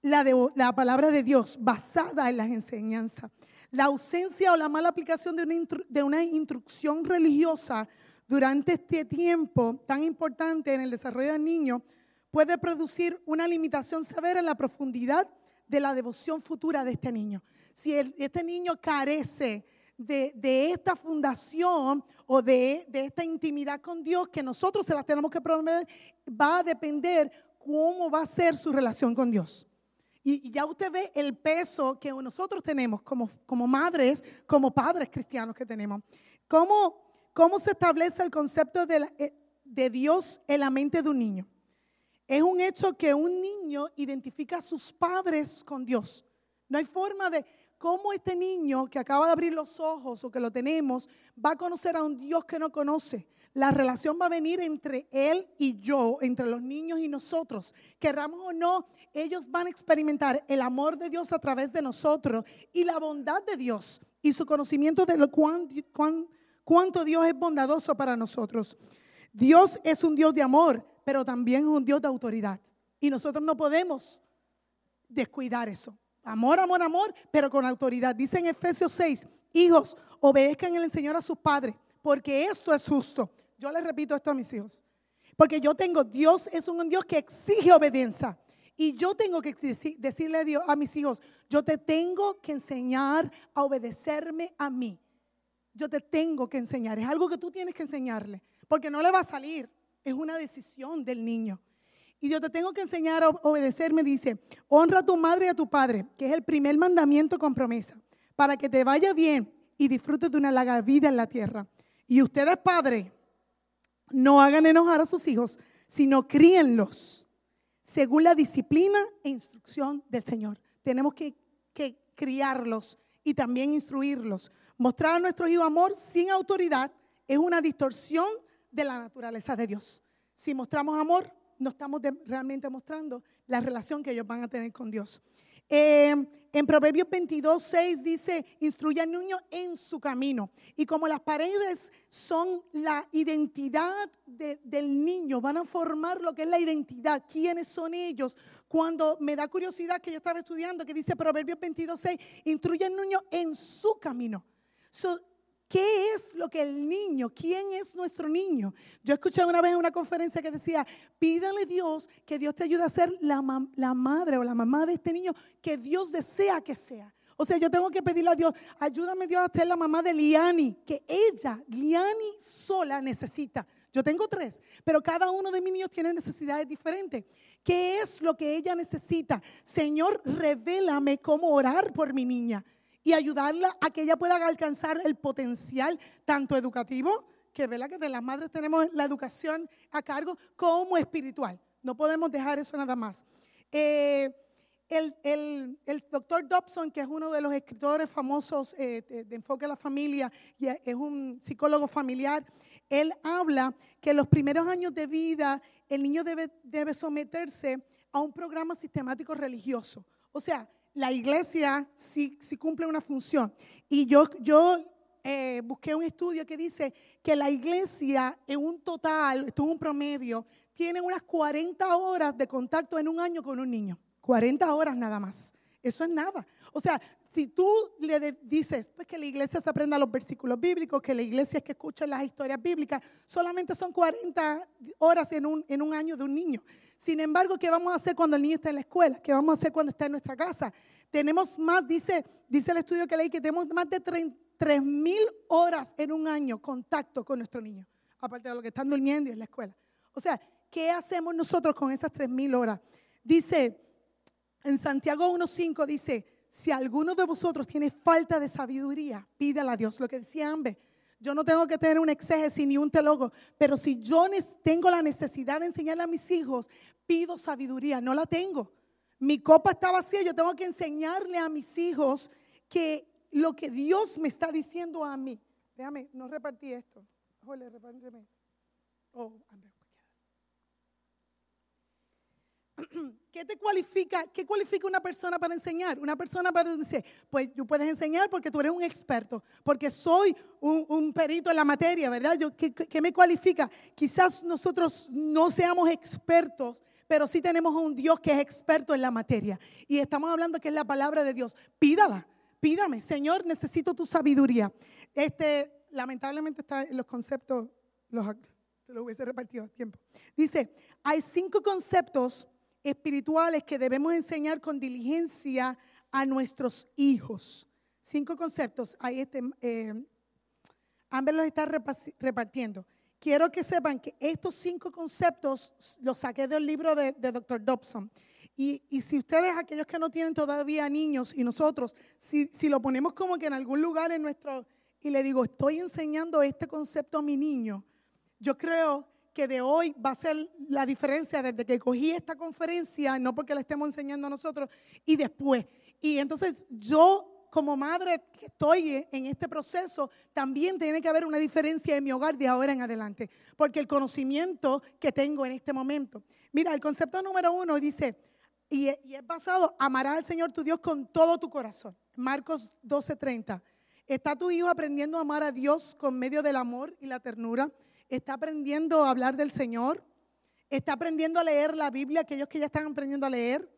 [SPEAKER 3] la, la palabra de Dios basada en las enseñanzas. La ausencia o la mala aplicación de una, de una instrucción religiosa durante este tiempo tan importante en el desarrollo del niño puede producir una limitación severa en la profundidad de la devoción futura de este niño. Si este niño carece de, de esta fundación o de, de esta intimidad con Dios que nosotros se las tenemos que promover, va a depender cómo va a ser su relación con Dios. Y, ya usted ve el peso que nosotros tenemos como, como madres, como padres cristianos que tenemos. ¿Cómo, cómo se establece el concepto de, eh, de Dios en la mente de un niño? Es un hecho que un niño identifica a sus padres con Dios. No hay forma de cómo este niño que acaba de abrir los ojos o que lo tenemos va a conocer a un Dios que no conoce. La relación va a venir entre él y yo, entre los niños y nosotros. Querramos o no, ellos van a experimentar el amor de Dios a través de nosotros y la bondad de Dios y su conocimiento de lo cuán- cuán- cuánto Dios es bondadoso para nosotros. Dios es un Dios de amor, pero también es un Dios de autoridad. Y nosotros no podemos descuidar eso. Amor, amor, amor, pero con autoridad. Dice en Efesios 6, hijos, obedezcan el Señor a sus padres, porque esto es justo. Yo les repito esto a mis hijos. Porque yo tengo, Dios es un Dios que exige obediencia. Y yo tengo que deci- decirle a, Dios, a mis hijos, yo te tengo que enseñar a obedecerme a mí. Yo te tengo que enseñar. Es algo que tú tienes que enseñarle. Porque no le va a salir. Es una decisión del niño. Y yo te tengo que enseñar a obedecerme, dice, honra a tu madre y a tu padre, que es el primer mandamiento con promesa, para que te vaya bien y disfrutes de una larga vida en la tierra. Y ustedes, padres, no hagan enojar a sus hijos, sino críenlos según la disciplina e instrucción del Señor. Tenemos que, que criarlos y también instruirlos. Mostrar a nuestros hijos amor sin autoridad es una distorsión de la naturaleza de Dios. Si mostramos amor, no estamos realmente mostrando la relación que ellos van a tener con Dios. Eh, en Proverbios 22, 6 dice, instruye al niño en su camino. Y como las paredes son la identidad de- del niño, van a formar lo que es la identidad, quiénes son ellos. Cuando me da curiosidad que yo estaba estudiando, que dice Proverbios 22, 6, instruye al niño en su camino. So, ¿Qué es lo que el niño, quién es nuestro niño? Yo escuché una vez en una conferencia que decía, pídale a Dios que Dios te ayude a ser la, la madre o la mamá de este niño que Dios desea que sea. O sea, yo tengo que pedirle a Dios, ayúdame Dios a ser la mamá de Liani, que ella, Liani sola necesita. Yo tengo tres, pero cada uno de mis niños tiene necesidades diferentes. ¿Qué es lo que ella necesita? Señor, revélame cómo orar por mi niña y ayudarla a que ella pueda alcanzar el potencial tanto educativo, que ¿verdad? que de las madres tenemos la educación a cargo, como espiritual. No podemos dejar eso nada más. Eh, el, el- el doctor Dobson, que es uno de los escritores famosos eh, de, de enfoque a la familia y es un psicólogo familiar, él habla que en los primeros años de vida el niño debe, debe someterse a un programa sistemático religioso. O sea, la iglesia sí, sí cumple una función. Y yo, yo eh, busqué un estudio que dice que la iglesia en un total, esto es un promedio, tiene unas 40 horas de contacto en un año con un niño. 40 horas nada más. Eso es nada. O sea, si tú le dices pues que la iglesia se aprenda los versículos bíblicos, que la iglesia es que escucha las historias bíblicas, solamente son 40 horas en un, en un año de un niño. Sin embargo, ¿qué vamos a hacer cuando el niño está en la escuela? ¿Qué vamos a hacer cuando está en nuestra casa? Tenemos más, dice, dice el estudio que leí, que tenemos más de 3 mil horas en un año contacto con nuestro niño, aparte de lo que están durmiendo y en la escuela. O sea, ¿qué hacemos nosotros con esas 3 mil horas? Dice, en Santiago 1.5 dice, si alguno de vosotros tiene falta de sabiduría, pídala a Dios. Lo que decía Amber, yo no tengo que tener un exégesis ni un teólogo, pero si yo tengo la necesidad de enseñarle a mis hijos, pido sabiduría, no la tengo. Mi copa está vacía, yo tengo que enseñarle a mis hijos que lo que Dios me está diciendo a mí. Déjame, no repartí esto. Jole, repárteme. Oh, Amber. ¿Qué te cualifica? ¿Qué cualifica una persona para enseñar? Una persona para decir, pues tú puedes enseñar porque tú eres un experto, porque soy un, un perito en la materia, ¿verdad? Yo, ¿qué, qué- me cualifica? Quizás nosotros no seamos expertos, pero sí tenemos un Dios que es experto en la materia. Y estamos hablando que es la palabra de Dios. Pídala, pídame, Señor, necesito tu sabiduría. Este, lamentablemente está los conceptos, los, lo hubiese repartido a tiempo. Dice, hay cinco conceptos espirituales que debemos enseñar con diligencia a nuestros hijos. Cinco conceptos. Ahí este, eh, Amber los está repartiendo. Quiero que sepan que estos cinco conceptos los saqué del libro de, Dr. Dobson. Y, si ustedes, aquellos que no tienen todavía niños y nosotros, si, si lo ponemos como que en algún lugar en nuestro, y le digo, estoy enseñando este concepto a mi niño, yo creo que de hoy va a ser la diferencia desde que cogí esta conferencia, no porque la estemos enseñando a nosotros, y después. Y entonces yo como madre que estoy en este proceso, también tiene que haber una diferencia en mi hogar de ahora en adelante, porque el conocimiento que tengo en este momento. Mira, el concepto número uno dice, y es basado, amarás al Señor tu Dios con todo tu corazón. Marcos 12:30. ¿Está tu hijo aprendiendo a amar a Dios con medio del amor y la ternura? ¿Está aprendiendo a hablar del Señor? ¿Está aprendiendo a leer la Biblia, aquellos que ya están aprendiendo a leer?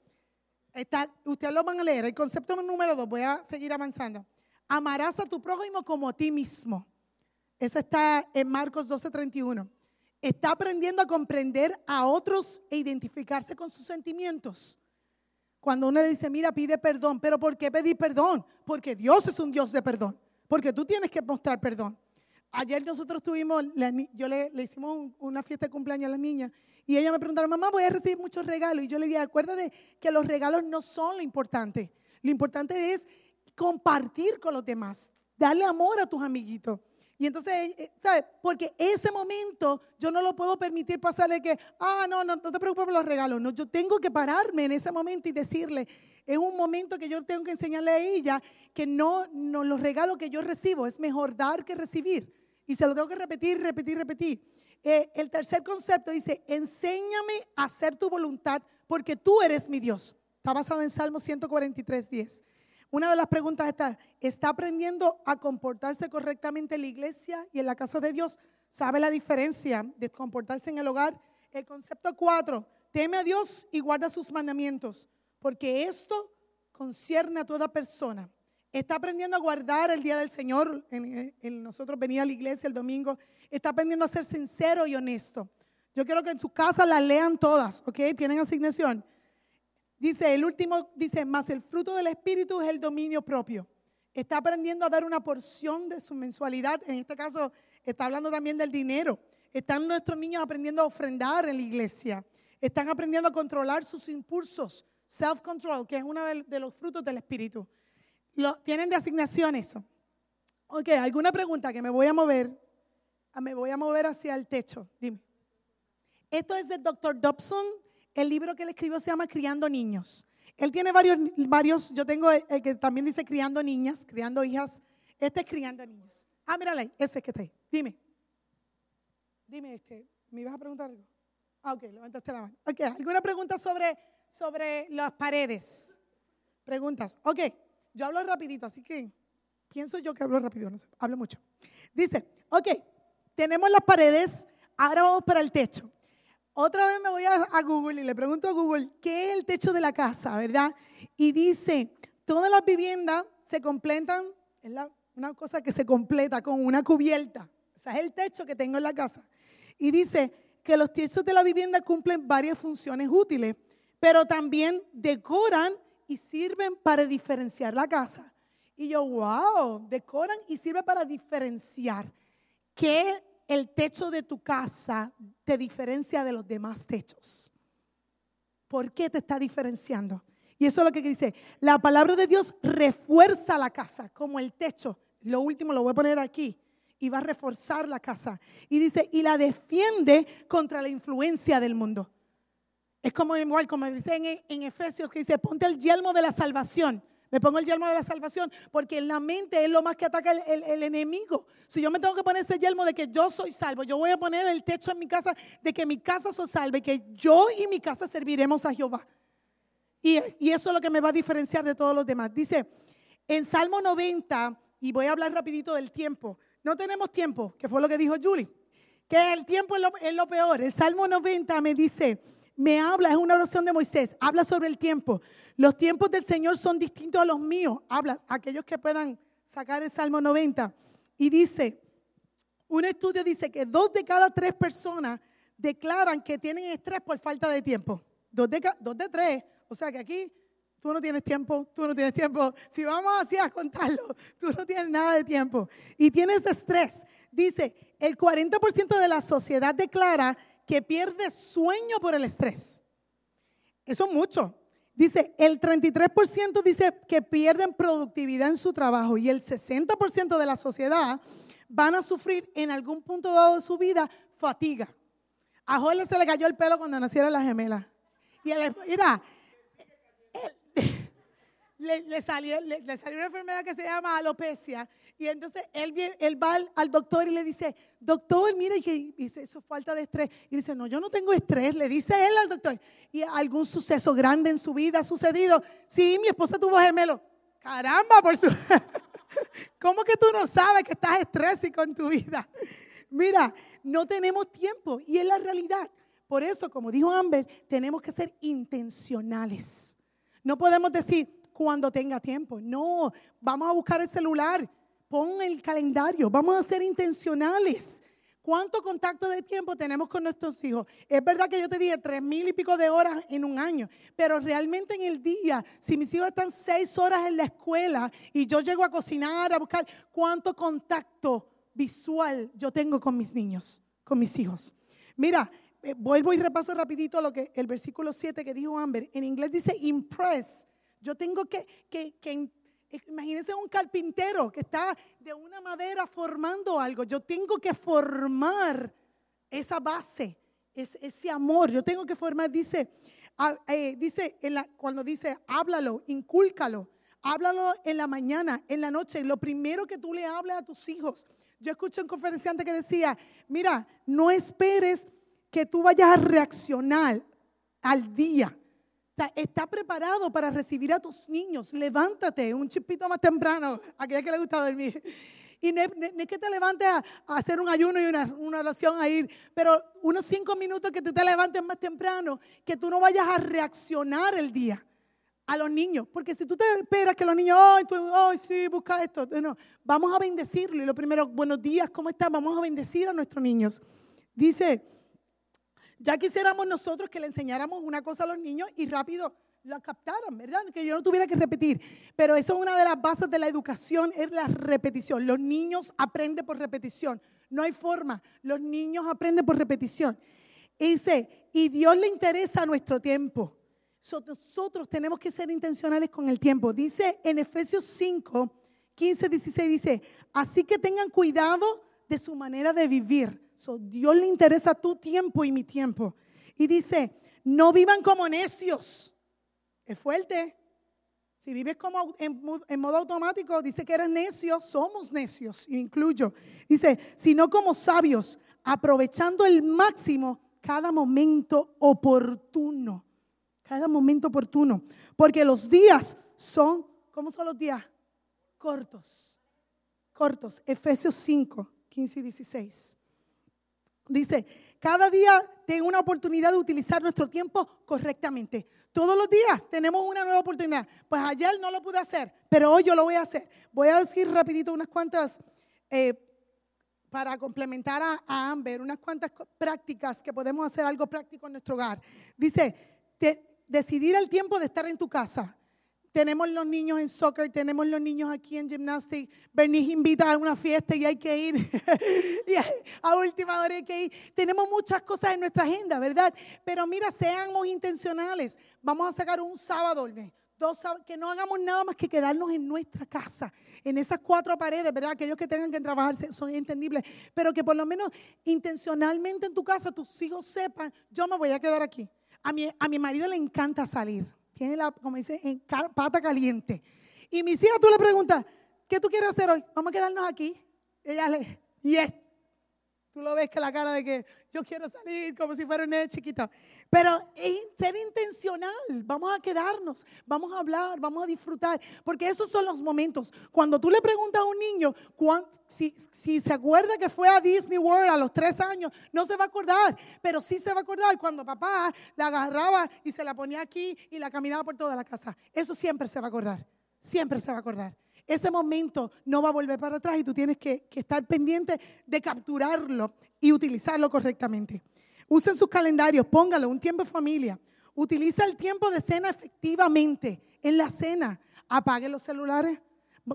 [SPEAKER 3] ustedes lo van a leer. El concepto número dos, voy a seguir avanzando. Amarás a tu prójimo como a ti mismo. Eso está en Marcos 12:31. Está aprendiendo a comprender a otros e identificarse con sus sentimientos. Cuando uno le dice, mira, pide perdón, pero ¿por qué pedir perdón? Porque Dios es un Dios de perdón. Porque tú tienes que mostrar perdón. Ayer nosotros tuvimos, yo le, hicimos una fiesta de cumpleaños a las niñas y ella me preguntaron, mamá, voy a recibir muchos regalos. Y yo le dije, acuérdate que los regalos no son lo importante. Lo importante es compartir con los demás, darle amor a tus amiguitos. Y entonces, eh, eh, ¿sabes? Porque ese momento yo no lo puedo permitir pasarle que, ah, no, no, no te preocupes por los regalos. No, yo tengo que pararme en ese momento y decirle, es un momento que yo tengo que enseñarle a ella que no, no los regalos que yo recibo es mejor dar que recibir. Y se lo tengo que repetir, repetir, repetir. Eh, el tercer concepto dice, enséñame a hacer tu voluntad porque tú eres mi Dios. Está basado en Salmo 143, 10. Una de las preguntas está, ¿está aprendiendo a comportarse correctamente en la iglesia y en la casa de Dios? ¿Sabe la diferencia de comportarse en el hogar? El concepto 4, teme a Dios y guarda sus mandamientos, porque esto concierne a toda persona está aprendiendo a guardar el día del Señor, en, nosotros venía a la iglesia el domingo, está aprendiendo a ser sincero y honesto. Yo quiero que en su casa las lean todas, ¿ok? Tienen asignación. Dice, el último, dice, más el fruto del Espíritu es el dominio propio. Está aprendiendo a dar una porción de su mensualidad. En este caso, está hablando también del dinero. Están nuestros niños aprendiendo a ofrendar en la iglesia. Están aprendiendo a controlar sus impulsos, self-control, que es uno de los frutos del Espíritu. Lo, ¿Tienen de asignación eso? Ok, ¿alguna pregunta que me voy a mover? Ah, me voy a mover hacia el techo. Dime. Esto es del Dr. Dobson. El libro que él escribió se llama Criando Niños. Él tiene varios, varios yo tengo el, que también dice Criando Niñas, Criando Hijas. Este es Criando Niños. Ah, mírale, ese que está ahí. Dime. Dime, este, ¿me ibas a preguntar algo? Ah, ok, levantaste la mano. Ok, ¿alguna pregunta sobre, sobre las paredes? Preguntas. Ok. Yo hablo rapidito, así que pienso yo que hablo rápido, no sé, hablo mucho. Dice, ok, tenemos las paredes, ahora vamos para el techo. Otra vez me voy a, Google y le pregunto a Google, ¿qué es el techo de la casa, verdad? Y dice, todas las viviendas se completan, es una cosa que se completa con una cubierta. O sea, es el techo que tengo en la casa. Y dice que los techos de la vivienda cumplen varias funciones útiles, pero también decoran y sirven para diferenciar la casa. Y yo, wow, decoran y sirve para diferenciar. ¿Qué el techo de tu casa te diferencia de los demás techos? ¿Por qué te está diferenciando? Y eso es lo que dice. La palabra de Dios refuerza la casa como el techo. Lo último lo voy a poner aquí. Y va a reforzar la casa. Y dice, y la defiende contra la influencia del mundo. Es como igual, como dicen en, Efesios, que dice, ponte el yelmo de la salvación. Me pongo el yelmo de la salvación porque en la mente es lo más que ataca el, enemigo. Si yo me tengo que poner ese yelmo de que yo soy salvo, yo voy a poner el techo en mi casa de que mi casa se salve, que yo y mi casa serviremos a Jehová. Y, eso es lo que me va a diferenciar de todos los demás. Dice en Salmo 90, y voy a hablar rapidito del tiempo. No tenemos tiempo, que fue lo que dijo Julie, que el tiempo es lo peor. El Salmo 90 me dice, me habla, es una oración de Moisés, habla sobre el tiempo. Los tiempos del Señor son distintos a los míos. Habla, aquellos que puedan sacar el Salmo 90. Y dice, un estudio dice que dos de cada tres personas declaran que tienen estrés por falta de tiempo. Dos de, dos de tres. O sea que aquí tú no tienes tiempo, tú no tienes tiempo. Si vamos así a contarlo, tú no tienes nada de tiempo. Y tienes estrés. Dice, el 40% de la sociedad declara que pierde sueño por el estrés. Eso es mucho. Dice, el 33% dice que pierden productividad en su trabajo y el 60% de la sociedad van a sufrir en algún punto dado de su vida fatiga. A Joel se le cayó el pelo cuando nacieron las gemelas. Y él, mira, le, salió, le, salió, una enfermedad que se llama alopecia. Y entonces él, él va al, doctor y le dice, doctor, mire, y dice, eso es falta de estrés. Y dice, no, yo no tengo estrés, le dice él al doctor. ¿Y algún suceso grande en su vida ha sucedido? Sí, mi esposa tuvo gemelo. Caramba, por su... ¿Cómo que tú no sabes que estás estrésico en tu vida? Mira, no tenemos tiempo y es la realidad. Por eso, como dijo Amber, tenemos que ser intencionales. No podemos decir cuando tenga tiempo. No, vamos a buscar el celular, pon el calendario, vamos a ser intencionales. ¿Cuánto contacto de tiempo tenemos con nuestros hijos? Es verdad que yo te dije tres mil y pico de horas en un año, pero realmente en el día, si mis hijos están seis horas en la escuela y yo llego a cocinar, a buscar, ¿cuánto contacto visual yo tengo con mis niños, con mis hijos? Mira, eh, vuelvo y repaso rapidito lo que el versículo 7 que dijo Amber. En inglés dice impress. Yo tengo que, que, que Imagínense un carpintero que está de una madera formando algo. Yo tengo que formar esa base, ese amor. Yo tengo que formar, dice, ah, eh, dice cuando dice, háblalo, incúlcalo. Háblalo en la mañana, en la noche. Lo primero que tú le hables a tus hijos. Yo escuché un conferenciante que decía, mira, no esperes que tú vayas a reaccionar al día está preparado para recibir a tus niños. Levántate un chipito más temprano, aquella que le gusta dormir. Y no es, que te levantes a, hacer un ayuno y una, una, oración a ir, pero unos cinco minutos que tú te levantes más temprano, que tú no vayas a reaccionar el día a los niños. Porque si tú te esperas que los niños, ay, sí, busca esto. No, vamos a bendecirlo. Y lo primero, buenos días, ¿cómo estás? Vamos a bendecir a nuestros niños. Dice ya quisiéramos nosotros que le enseñáramos una cosa a los niños y rápido la captaran, ¿verdad? Que yo no tuviera que repetir. Pero eso es una de las bases de la educación, es la repetición. Los niños aprenden por repetición. No hay forma. Los niños aprenden por repetición. Y dice, y Dios le interesa nuestro tiempo. nosotros tenemos que ser intencionales con el tiempo. Dice en Efesios 5, 15, 16, dice, así que tengan cuidado de su manera de vivir Dios le interesa tu tiempo y mi tiempo. Y dice, no vivan como necios. Es fuerte. Si vives como en, en, modo automático, dice que eres necio, somos necios, incluyo. Dice, sino como sabios, aprovechando el máximo cada momento oportuno. Cada momento oportuno. Porque los días son, ¿cómo son los días? Cortos. Cortos. Efesios 5, 15 y 16. Dice, cada día tengo una oportunidad de utilizar nuestro tiempo correctamente. Todos los días tenemos una nueva oportunidad. Pues ayer no lo pude hacer, pero hoy yo lo voy a hacer. Voy a decir rapidito unas cuantas, eh, para complementar a, Amber, unas cuantas prácticas que podemos hacer algo práctico en nuestro hogar. Dice, decidir el tiempo de estar en tu casa. Tenemos los niños en soccer, tenemos los niños aquí en gimnastics. Bernice invita a una fiesta y hay que ir. a última hora hay que ir. Tenemos muchas cosas en nuestra agenda, ¿verdad? Pero mira, seamos intencionales. Vamos a sacar un sábado, dos que no hagamos nada más que quedarnos en nuestra casa, en esas cuatro paredes, ¿verdad? Aquellos que tengan que trabajar son entendibles, pero que por lo menos intencionalmente en tu casa tus hijos sepan, yo me voy a quedar aquí. A mi, a mi marido le encanta salir tiene la, como dice, en pata caliente. Y mis hijas, tú le preguntas, ¿qué tú quieres hacer hoy? Vamos a quedarnos aquí. Ella le, yes. Tú lo ves que la cara de que yo quiero salir como si fuera un nene chiquito. Pero es ser intencional. Vamos a quedarnos, vamos a hablar, vamos a disfrutar. Porque esos son los momentos. Cuando tú le preguntas a un niño si, si se acuerda que fue a Disney World a los tres años, no se va a acordar. Pero sí se va a acordar cuando papá la agarraba y se la ponía aquí y la caminaba por toda la casa. Eso siempre se va a acordar. Siempre se va a acordar ese momento no va a volver para atrás y tú tienes que, estar pendiente de capturarlo y utilizarlo correctamente. Usen sus calendarios, póngalo, un tiempo de familia. Utiliza el tiempo de cena efectivamente. En la cena, apague los celulares,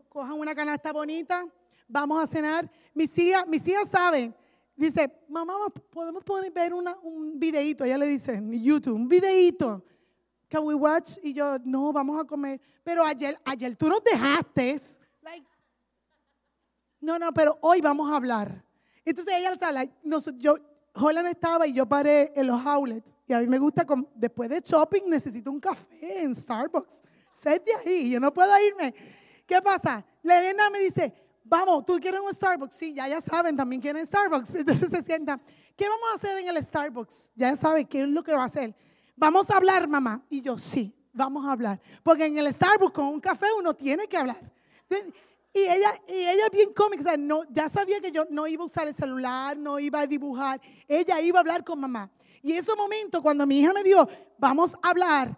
[SPEAKER 3] cojan una canasta bonita, vamos a cenar. Mis hijas, mis hijas saben, dice, mamá, podemos poner, ver un videito. Ella le dice, en YouTube, un videito can we watch? Y yo, no, vamos a comer. Pero ayer, ayer tú nos dejaste. no, no, pero hoy vamos a hablar. Entonces ella sala, yo, Holland estaba y yo paré en los outlets. Y a mí me gusta, después de shopping, necesito un café en Starbucks. Set de ahí, yo no puedo irme. ¿Qué pasa? La me dice, vamos, ¿tú quieres un Starbucks? Sí, ya, ya saben, también quieren Starbucks. Entonces se sienta, ¿qué vamos a hacer en el Starbucks? Ya saben qué es lo que va a hacer. Vamos a hablar, mamá. Y yo, sí, vamos a hablar. Porque en el Starbucks con un café uno tiene que hablar. Y ella, y ella es bien cómica, ya sabía que yo no iba a usar el celular, no iba a dibujar, ella iba a hablar con mamá. Y ese momento, cuando mi hija me dijo, vamos a hablar,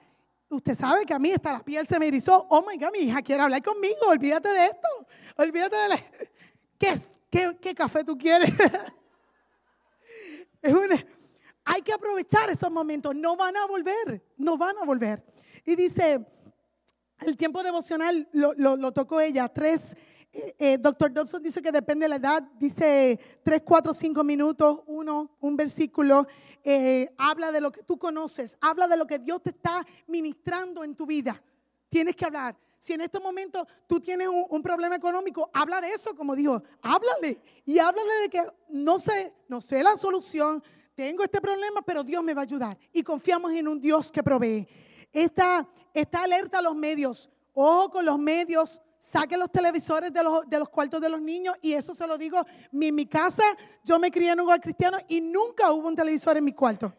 [SPEAKER 3] usted sabe que a mí hasta la piel se me erizó, oh my God, mi hija quiere hablar conmigo, olvídate de esto, olvídate de la... ¿Qué, qué, qué café tú quieres? es una, hay que aprovechar esos momentos. No van a volver, no van a volver. Y dice, el tiempo devocional lo, tocó ella. Tres, eh, eh, Doctor Dobson dice que depende de la edad. Dice tres, cuatro, cinco minutos, uno, un versículo. Eh, habla de lo que tú conoces. Habla de lo que Dios te está ministrando en tu vida. Tienes que hablar. Si en este momento tú tienes un, un, problema económico, habla de eso, como dijo, háblale. Y háblale de que no sé, no sé la solución, tengo este problema, pero Dios me va a ayudar. Y confiamos en un Dios que provee. Está, está alerta a los medios. Ojo con los medios. Saque los televisores de los, de los cuartos de los niños. Y eso se lo digo. En mi casa, yo me crié en un hogar cristiano y nunca hubo un televisor en mi cuarto.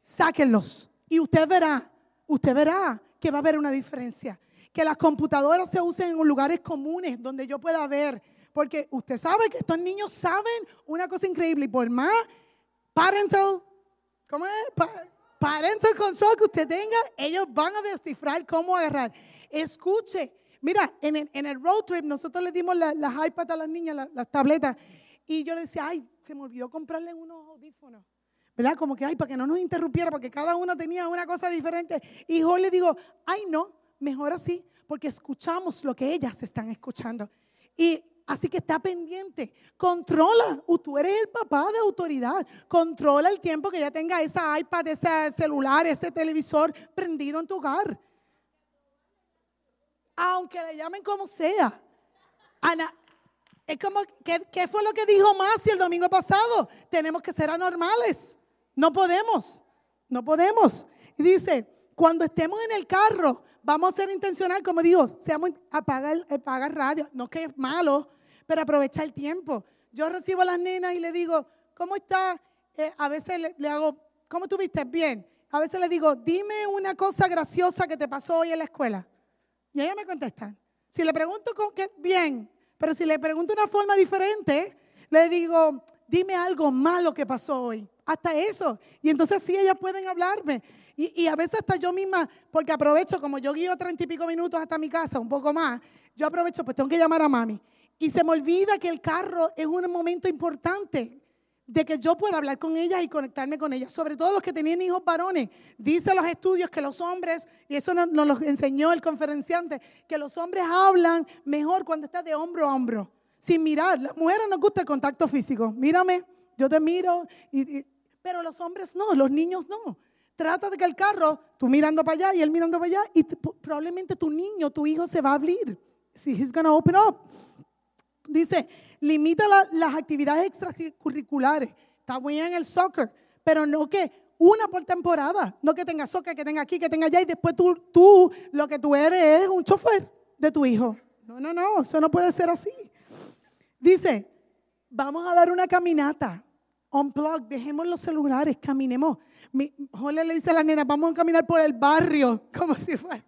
[SPEAKER 3] Sáquenlos. Y usted verá, usted verá que va a haber una diferencia. Que las computadoras se usen en lugares comunes donde yo pueda ver. Porque usted sabe que estos niños saben una cosa increíble. Y por más parental, ¿cómo es? parental control que usted tenga, ellos van a descifrar cómo agarrar. Escuche, mira, en el, en el road trip nosotros le dimos las iPads a las niñas, las, tabletas, y yo decía, ay, se me olvidó comprarle unos audífonos. ¿Verdad? Como que, ay, para que no nos interrumpiera, porque cada una tenía una cosa diferente. Y yo le digo, ay, no, mejor así, porque escuchamos lo que ellas están escuchando. Y Así que está pendiente. Controla. Tú eres el papá de autoridad. Controla el tiempo que ya tenga esa iPad, ese celular, ese televisor prendido en tu hogar. Aunque le llamen como sea. Ana, es como, ¿qué, ¿qué, fue lo que dijo Masi el domingo pasado? Tenemos que ser anormales. No podemos. No podemos. Y dice, cuando estemos en el carro, vamos a ser intencional, como digo, seamos apagar, apagar radio, no que es malo, pero aprovechar el tiempo. Yo recibo a las nenas y le digo, ¿cómo está? Eh, a veces le, hago, ¿cómo tuviste? Bien. A veces le digo, dime una cosa graciosa que te pasó hoy en la escuela. Y ella me contesta. Si le pregunto con qué, bien, pero si le pregunto una forma diferente, le digo, dime algo malo que pasó hoy. Hasta eso. Y entonces sí, ellas pueden hablarme. Y, a veces hasta yo misma, porque aprovecho, como yo guío treinta y pico minutos hasta mi casa, un poco más, yo aprovecho, pues tengo que llamar a mami. Y se me olvida que el carro es un momento importante de que yo pueda hablar con ellas y conectarme con ellas, sobre todo los que tenían hijos varones. Dice los estudios que los hombres, y eso nos, nos lo enseñó el conferenciante, que los hombres hablan mejor cuando estás de hombro a hombro, sin mirar. Las mujeres nos gusta el contacto físico. Mírame, yo te miro, pero los hombres no, los niños no. Trata de que el carro, tú mirando para allá y él mirando para allá, y probablemente tu niño, tu hijo se va a abrir. Si he's to open up. Dice, limita las actividades extracurriculares. Está bien el soccer, pero no que una por temporada. No que tenga soccer, que tenga aquí, que tenga allá, y después tú, tú lo que tú eres es un chofer de tu hijo. No, no, no, eso no puede ser así. Dice, vamos a dar una caminata. Unplug, dejemos los celulares, caminemos. Mi, Jorge le dice a la nena, vamos a caminar por el barrio, como si fuera,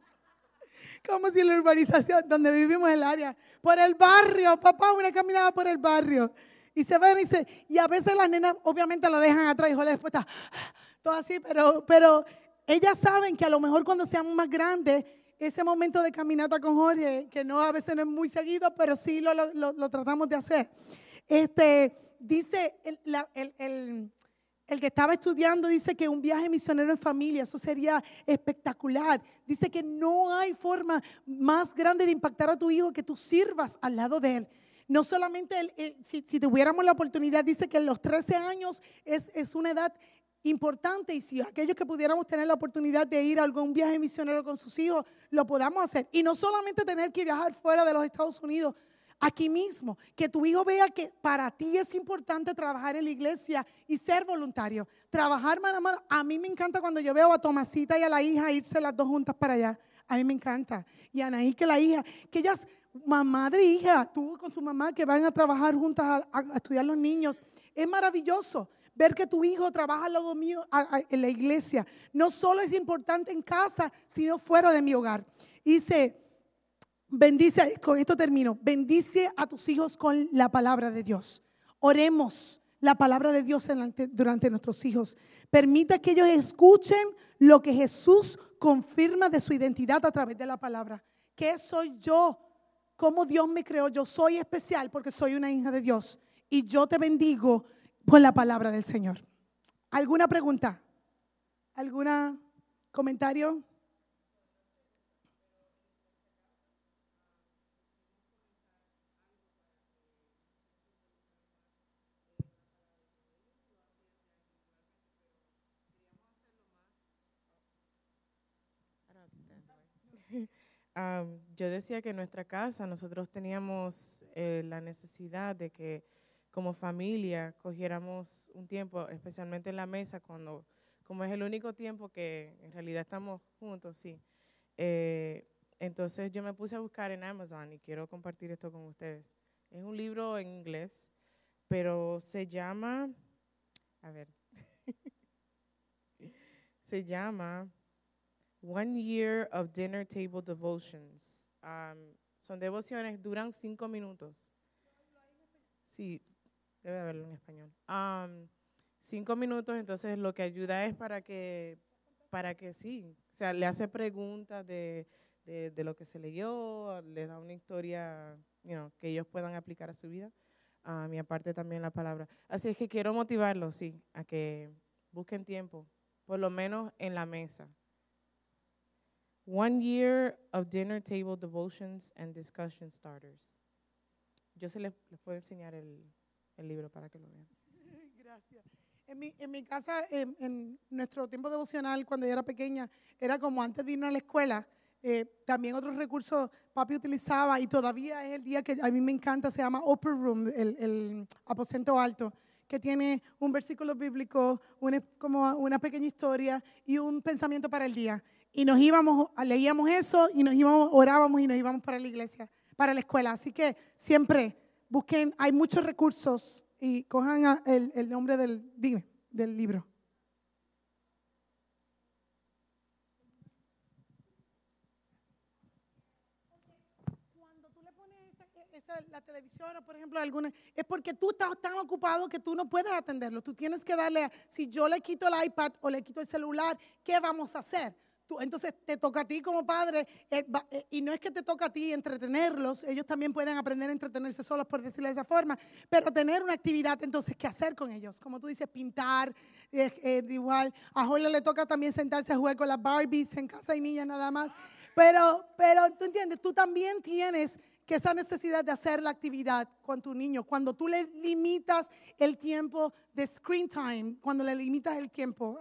[SPEAKER 3] como si la urbanización donde vivimos el área, por el barrio, papá, una caminada por el barrio. Y se ven y y a veces las nenas obviamente lo dejan atrás y Jorge después está todo así, pero, pero ellas saben que a lo mejor cuando seamos más grandes, ese momento de caminata con Jorge, que no a veces no es muy seguido, pero sí lo, lo, lo tratamos de hacer. Este, dice el, el, el, que estaba estudiando, dice que un viaje misionero en familia, eso sería espectacular. Dice que no hay forma más grande de impactar a tu hijo que tú sirvas al lado de él. No solamente, eh, si, si, tuviéramos la oportunidad, dice que los 13 años es, es una edad importante y si aquellos que pudiéramos tener la oportunidad de ir a algún viaje misionero con sus hijos, lo podamos hacer. Y no solamente tener que viajar fuera de los Estados Unidos, aquí mismo, que tu hijo vea que para ti es importante trabajar en la iglesia y ser voluntario. Trabajar mano a mano. A mí me encanta cuando yo veo a Tomasita y a la hija irse las dos juntas para allá. A mí me encanta. Y a Anaí, que la hija, que ellas, madre e hija, tú con su mamá, que van a trabajar juntas a, estudiar los niños. Es maravilloso ver que tu hijo trabaja al lado mío en la iglesia. No solo es importante en casa, sino fuera de mi hogar. Dice, bendice, con esto termino, bendice a tus hijos con la palabra de Dios. Oremos la palabra de Dios durante nuestros hijos. Permita que ellos escuchen lo que Jesús confirma de su identidad a través de la palabra. ¿Qué soy yo? ¿Cómo Dios me creó? Yo soy especial porque soy una hija de Dios. Y yo te bendigo con la palabra del Señor. ¿Alguna pregunta? ¿Algún comentario?
[SPEAKER 2] Yo decía que en nuestra casa nosotros teníamos eh, la necesidad de que como familia cogiéramos un tiempo, especialmente en la mesa, cuando, como es el único tiempo que en realidad estamos juntos, sí. Eh, entonces yo me puse a buscar en Amazon y quiero compartir esto con ustedes. Es un libro en inglés, pero se llama, a ver, se llama One Year of Dinner Table Devotions. son devociones, duran cinco minutos. Sí, debe haberlo en español. cinco minutos, entonces lo que ayuda es para que, para que sí, o sea, le hace preguntas de, de, lo que se leyó, le da una historia que ellos puedan aplicar a su vida. a y aparte también la palabra. Así es que quiero motivarlos, sí, a que busquen tiempo, por lo menos en la mesa. One year of dinner table devotions and discussion starters. Yo se les, les puedo enseñar el, el, libro para que lo vean.
[SPEAKER 3] Gracias. En mi, en mi casa, en, en, nuestro tiempo devocional, cuando yo era pequeña, era como antes de irnos a la escuela. Eh, también otros recursos papi utilizaba y todavía es el día que a mí me encanta, se llama Upper Room, el, el aposento alto que tiene un versículo bíblico, una, como una pequeña historia y un pensamiento para el día y nos íbamos, leíamos eso y nos íbamos, orábamos y nos íbamos para la iglesia, para la escuela. Así que siempre busquen, hay muchos recursos y cojan el, el nombre del, dime, del libro. La televisión o por ejemplo alguna, es porque tú estás tan ocupado que tú no puedes atenderlo. Tú tienes que darle, si yo le quito el iPad o le quito el celular, ¿qué vamos a hacer? Entonces te toca a ti como padre, eh, eh, y no es que te toca a ti entretenerlos, ellos también pueden aprender a entretenerse solos, por decirlo de esa forma, pero tener una actividad, entonces, ¿qué hacer con ellos? Como tú dices, pintar, eh, igual, a Jorge le toca también sentarse a jugar con las Barbies, en casa hay niñas nada más, pero, pero tú entiendes, tú también tienes que esa necesidad de hacer la actividad con tu niño, cuando tú le limitas el tiempo de screen time, cuando le limitas el tiempo,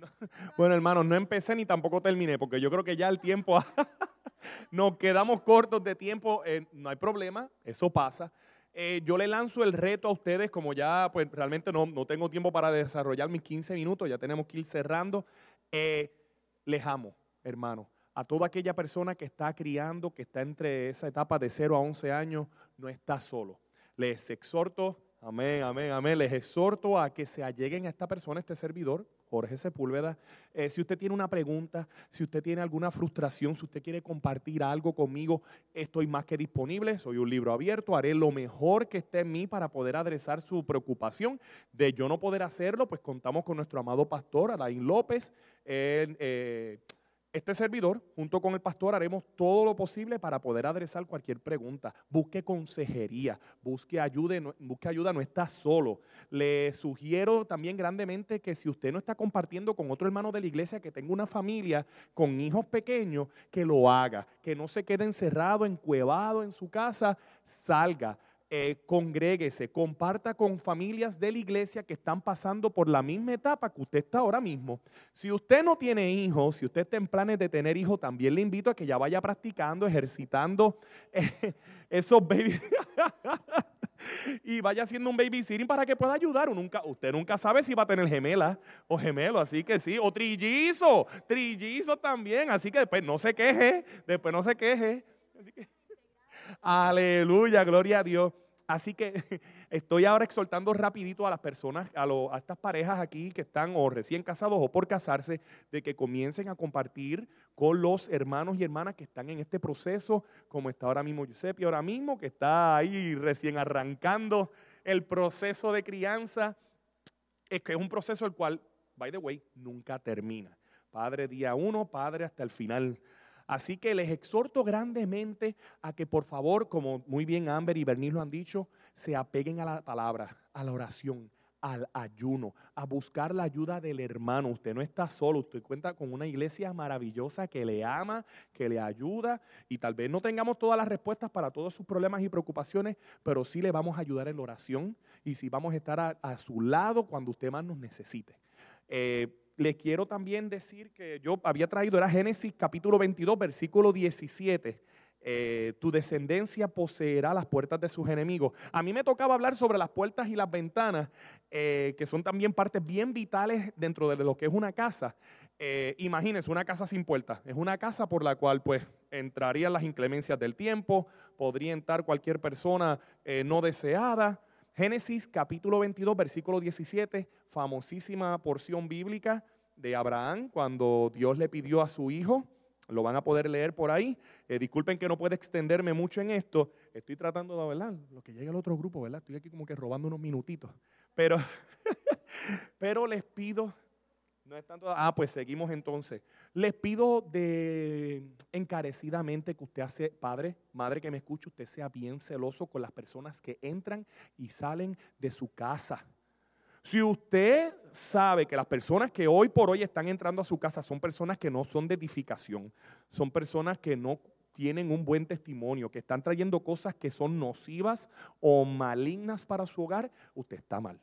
[SPEAKER 1] Bueno, hermanos, no empecé ni tampoco terminé, porque yo creo que ya el tiempo, nos quedamos cortos de tiempo, eh, no hay problema, eso pasa. Eh, yo le lanzo el reto a ustedes, como ya pues realmente no, no, tengo tiempo para desarrollar mis 15 minutos, ya tenemos que ir cerrando. Eh, les amo, hermanos. a toda aquella persona que está criando, que está entre esa etapa de 0 a 11 años, no está solo. Les exhorto, amén, amén, amén, les exhorto a que se alleguen a esta persona, este servidor, Jorge Sepúlveda. Eh, si usted tiene una pregunta, si usted tiene alguna frustración, si usted quiere compartir algo conmigo, estoy más que disponible. Soy un libro abierto. Haré lo mejor que esté en mí para poder adresar su preocupación. De yo no poder hacerlo, pues contamos con nuestro amado pastor, Alain López. Eh, este servidor, junto con el pastor, haremos todo lo posible para poder adresar cualquier pregunta. Busque consejería, busque ayuda, busque ayuda, no está solo. Le sugiero también grandemente que si usted no está compartiendo con otro hermano de la iglesia que tenga una familia con hijos pequeños, que lo haga, que no se quede encerrado, encuevado en su casa, salga eh, comparta con familias de la iglesia que están pasando por la misma etapa que usted está ahora mismo. Si usted no tiene hijos, si usted está en planes de tener hijos, también le invito a que ya vaya practicando, ejercitando eh, esos babies. y vaya haciendo un babysitting para que pueda ayudar. Nunca, usted nunca sabe si va a tener gemela o gemelo, así que sí, o trillizo, trillizo también, así que después no se queje, después no se queje. Aleluya, gloria a Dios. Así que estoy ahora exhortando rapidito a las personas, a, a, estas parejas aquí que están o recién casados o por casarse, de que comiencen a compartir con los hermanos y hermanas que están en este proceso, como está ahora mismo Giuseppe, ahora mismo, que está ahí recién arrancando el proceso de crianza. Es que es un proceso el cual, by the way, nunca termina. Padre día uno, padre hasta el final. Así que les exhorto grandemente a que por favor, como muy bien Amber y Bernice lo han dicho, se apeguen a la palabra, a la oración, al ayuno, a buscar la ayuda del hermano. Usted no está solo, usted cuenta con una iglesia maravillosa que le ama, que le ayuda y tal vez no tengamos todas las respuestas para todos sus problemas y preocupaciones, pero sí le vamos a ayudar en la oración y sí vamos a estar a, su lado cuando usted más nos necesite. Eh, les quiero también decir que yo había traído, era Génesis capítulo 22, versículo 17. Eh, tu descendencia poseerá las puertas de sus enemigos. A mí me tocaba hablar sobre las puertas y las ventanas, eh, que son también partes bien vitales dentro de lo que es una casa. Eh, imagínense, una casa sin puertas. Es una casa por la cual pues entrarían las inclemencias del tiempo, podría entrar cualquier persona no deseada. Génesis capítulo 22, versículo 17, famosísima porción bíblica de Abraham cuando Dios le pidió a su hijo. Lo van a poder leer por ahí. Eh, disculpen que no pueda extenderme mucho en esto. Estoy tratando de, ¿verdad? Lo que llega al otro grupo, ¿verdad? Estoy aquí como que robando unos minutitos. Pero, pero les pido no es tanto, ah, pues seguimos entonces. Les pido de encarecidamente que usted hace, padre, madre que me escuche, usted sea bien celoso con las personas que entran y salen de su casa. Si usted sabe que las personas que hoy por hoy están entrando a su casa son personas que no son de edificación, son personas que no tienen un buen testimonio, que están trayendo cosas que son nocivas o malignas para su hogar, usted está mal.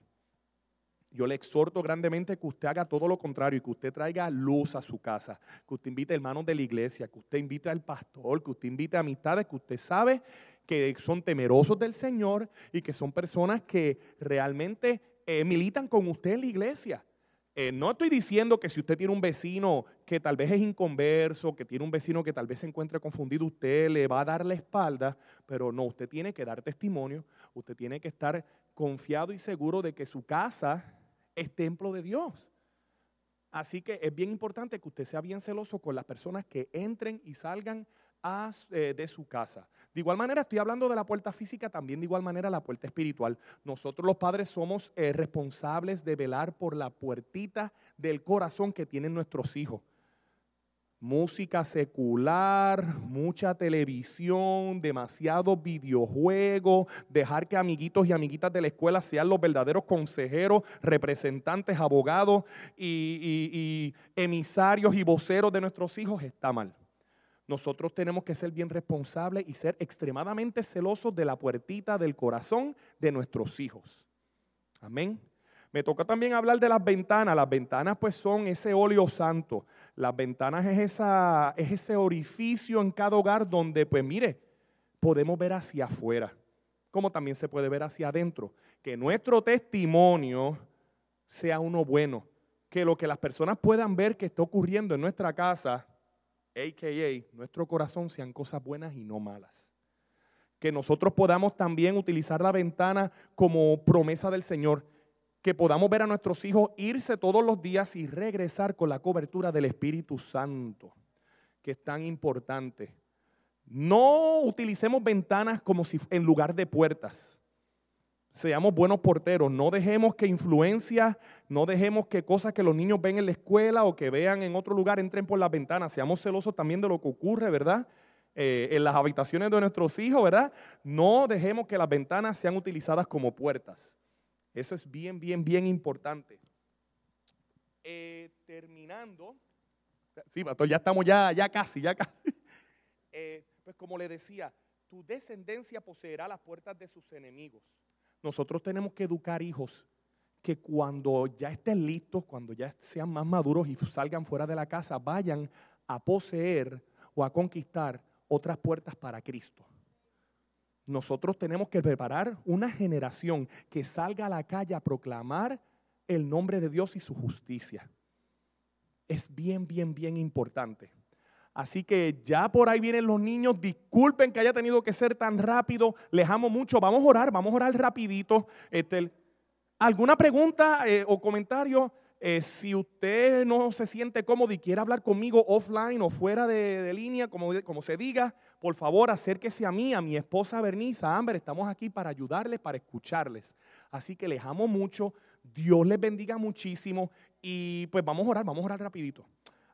[SPEAKER 1] Yo le exhorto grandemente que usted haga todo lo contrario y que usted traiga luz a su casa, que usted invite hermanos de la iglesia, que usted invite al pastor, que usted invite a amistades que usted sabe que son temerosos del Señor y que son personas que realmente eh, militan con usted en la iglesia. Eh, no estoy diciendo que si usted tiene un vecino que tal vez es inconverso, que tiene un vecino que tal vez se encuentre confundido, usted le va a dar la espalda, pero no, usted tiene que dar testimonio, usted tiene que estar confiado y seguro de que su casa es templo de Dios. Así que es bien importante que usted sea bien celoso con las personas que entren y salgan eh, de su casa. De igual manera, estoy hablando de la puerta física, también de igual manera la puerta espiritual. Nosotros los padres somos eh, responsables de velar por la puertita del corazón que tienen nuestros hijos música secular, mucha televisión, demasiado videojuego, dejar que amiguitos y amiguitas de la escuela sean los verdaderos consejeros, representantes, abogados y, emisarios y voceros de nuestros hijos, está mal. Nosotros tenemos que ser bien responsables y ser extremadamente celosos de la puertita del corazón de nuestros hijos. Amén. Me toca también hablar de las ventanas. Las ventanas pues son ese óleo santo. Las ventanas es, esa, es ese orificio en cada hogar donde pues mire, podemos ver hacia afuera, como también se puede ver hacia adentro. Que nuestro testimonio sea uno bueno. Que lo que las personas puedan ver que está ocurriendo en nuestra casa a.k.a. nuestro corazón, sean cosas buenas y no malas. Que nosotros podamos también utilizar la ventana como promesa del Señor. Que podamos ver a nuestros hijos irse todos los días y regresar con la cobertura del Espíritu Santo, que es tan importante. No utilicemos ventanas como si en lugar de puertas. Seamos buenos porteros, no dejemos que influencias, no dejemos que cosas que los niños ven en la escuela o que vean en otro lugar entren por las ventanas. Seamos celosos también de lo que ocurre, ¿verdad? Eh, en las habitaciones de nuestros hijos, ¿verdad? No dejemos que las ventanas sean utilizadas como puertas. Eso es bien, bien, bien importante. Eh, terminando, sí, pastor, ya estamos ya, ya casi, ya casi. Eh, pues como le decía, tu descendencia poseerá las puertas de sus enemigos. Nosotros tenemos que educar hijos que cuando ya estén listos, cuando ya sean más maduros y salgan fuera de la casa, vayan a poseer o a conquistar otras puertas para Cristo. Nosotros tenemos que preparar una generación que salga a la calle a proclamar el nombre de Dios y su justicia. Es bien, bien, bien importante. Así que ya por ahí vienen los niños. Disculpen que haya tenido que ser tan rápido. Les amo mucho. Vamos a orar, vamos a orar rapidito. Este, ¿Alguna pregunta eh, o comentario? Eh, si usted no se siente cómodo y quiere hablar conmigo offline o fuera de, línea, como, como, se diga, por favor acérquese a mí, a mi esposa Bernice, a Amber. Estamos aquí para ayudarles, para escucharles. Así que les amo mucho. Dios les bendiga muchísimo. Y pues vamos a orar, vamos a orar rapidito.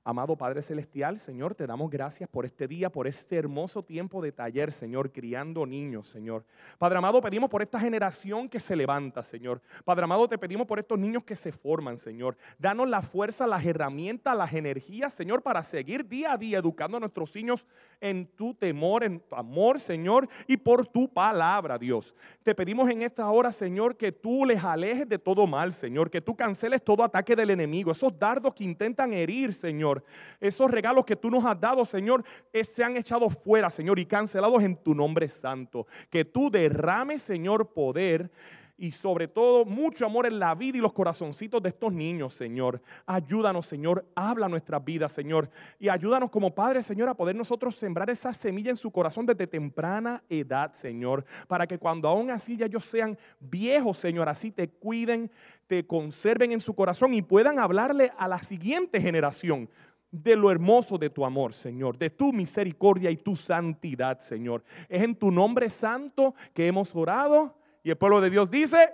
[SPEAKER 1] Amado Padre Celestial, Señor, te damos gracias por este día, por este hermoso tiempo de taller, Señor, criando niños, Señor. Padre amado, pedimos por esta generación que se levanta, Señor. Padre amado, te pedimos por estos niños que se forman, Señor. Danos la fuerza, las herramientas, las energías, Señor, para seguir día a día educando a nuestros niños en tu temor, en tu amor, Señor, y por tu palabra, Dios. Te pedimos en esta hora, Señor, que tú les alejes de todo mal, Señor, que tú canceles todo ataque del enemigo, esos dardos que intentan herir, Señor esos regalos que tú nos has dado, Señor, se han echado fuera, Señor, y cancelados en tu nombre santo. Que tú derrames, Señor, poder y sobre todo mucho amor en la vida y los corazoncitos de estos niños, Señor. Ayúdanos, Señor, habla nuestras vidas, Señor, y ayúdanos como padres, Señor, a poder nosotros sembrar esa semilla en su corazón desde temprana edad, Señor, para que cuando aún así ya ellos sean viejos, Señor, así te cuiden, te conserven en su corazón y puedan hablarle a la siguiente generación de lo hermoso de tu amor, Señor, de tu misericordia y tu santidad, Señor. Es en tu nombre santo que hemos orado y el pueblo de Dios dice,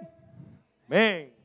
[SPEAKER 1] amén.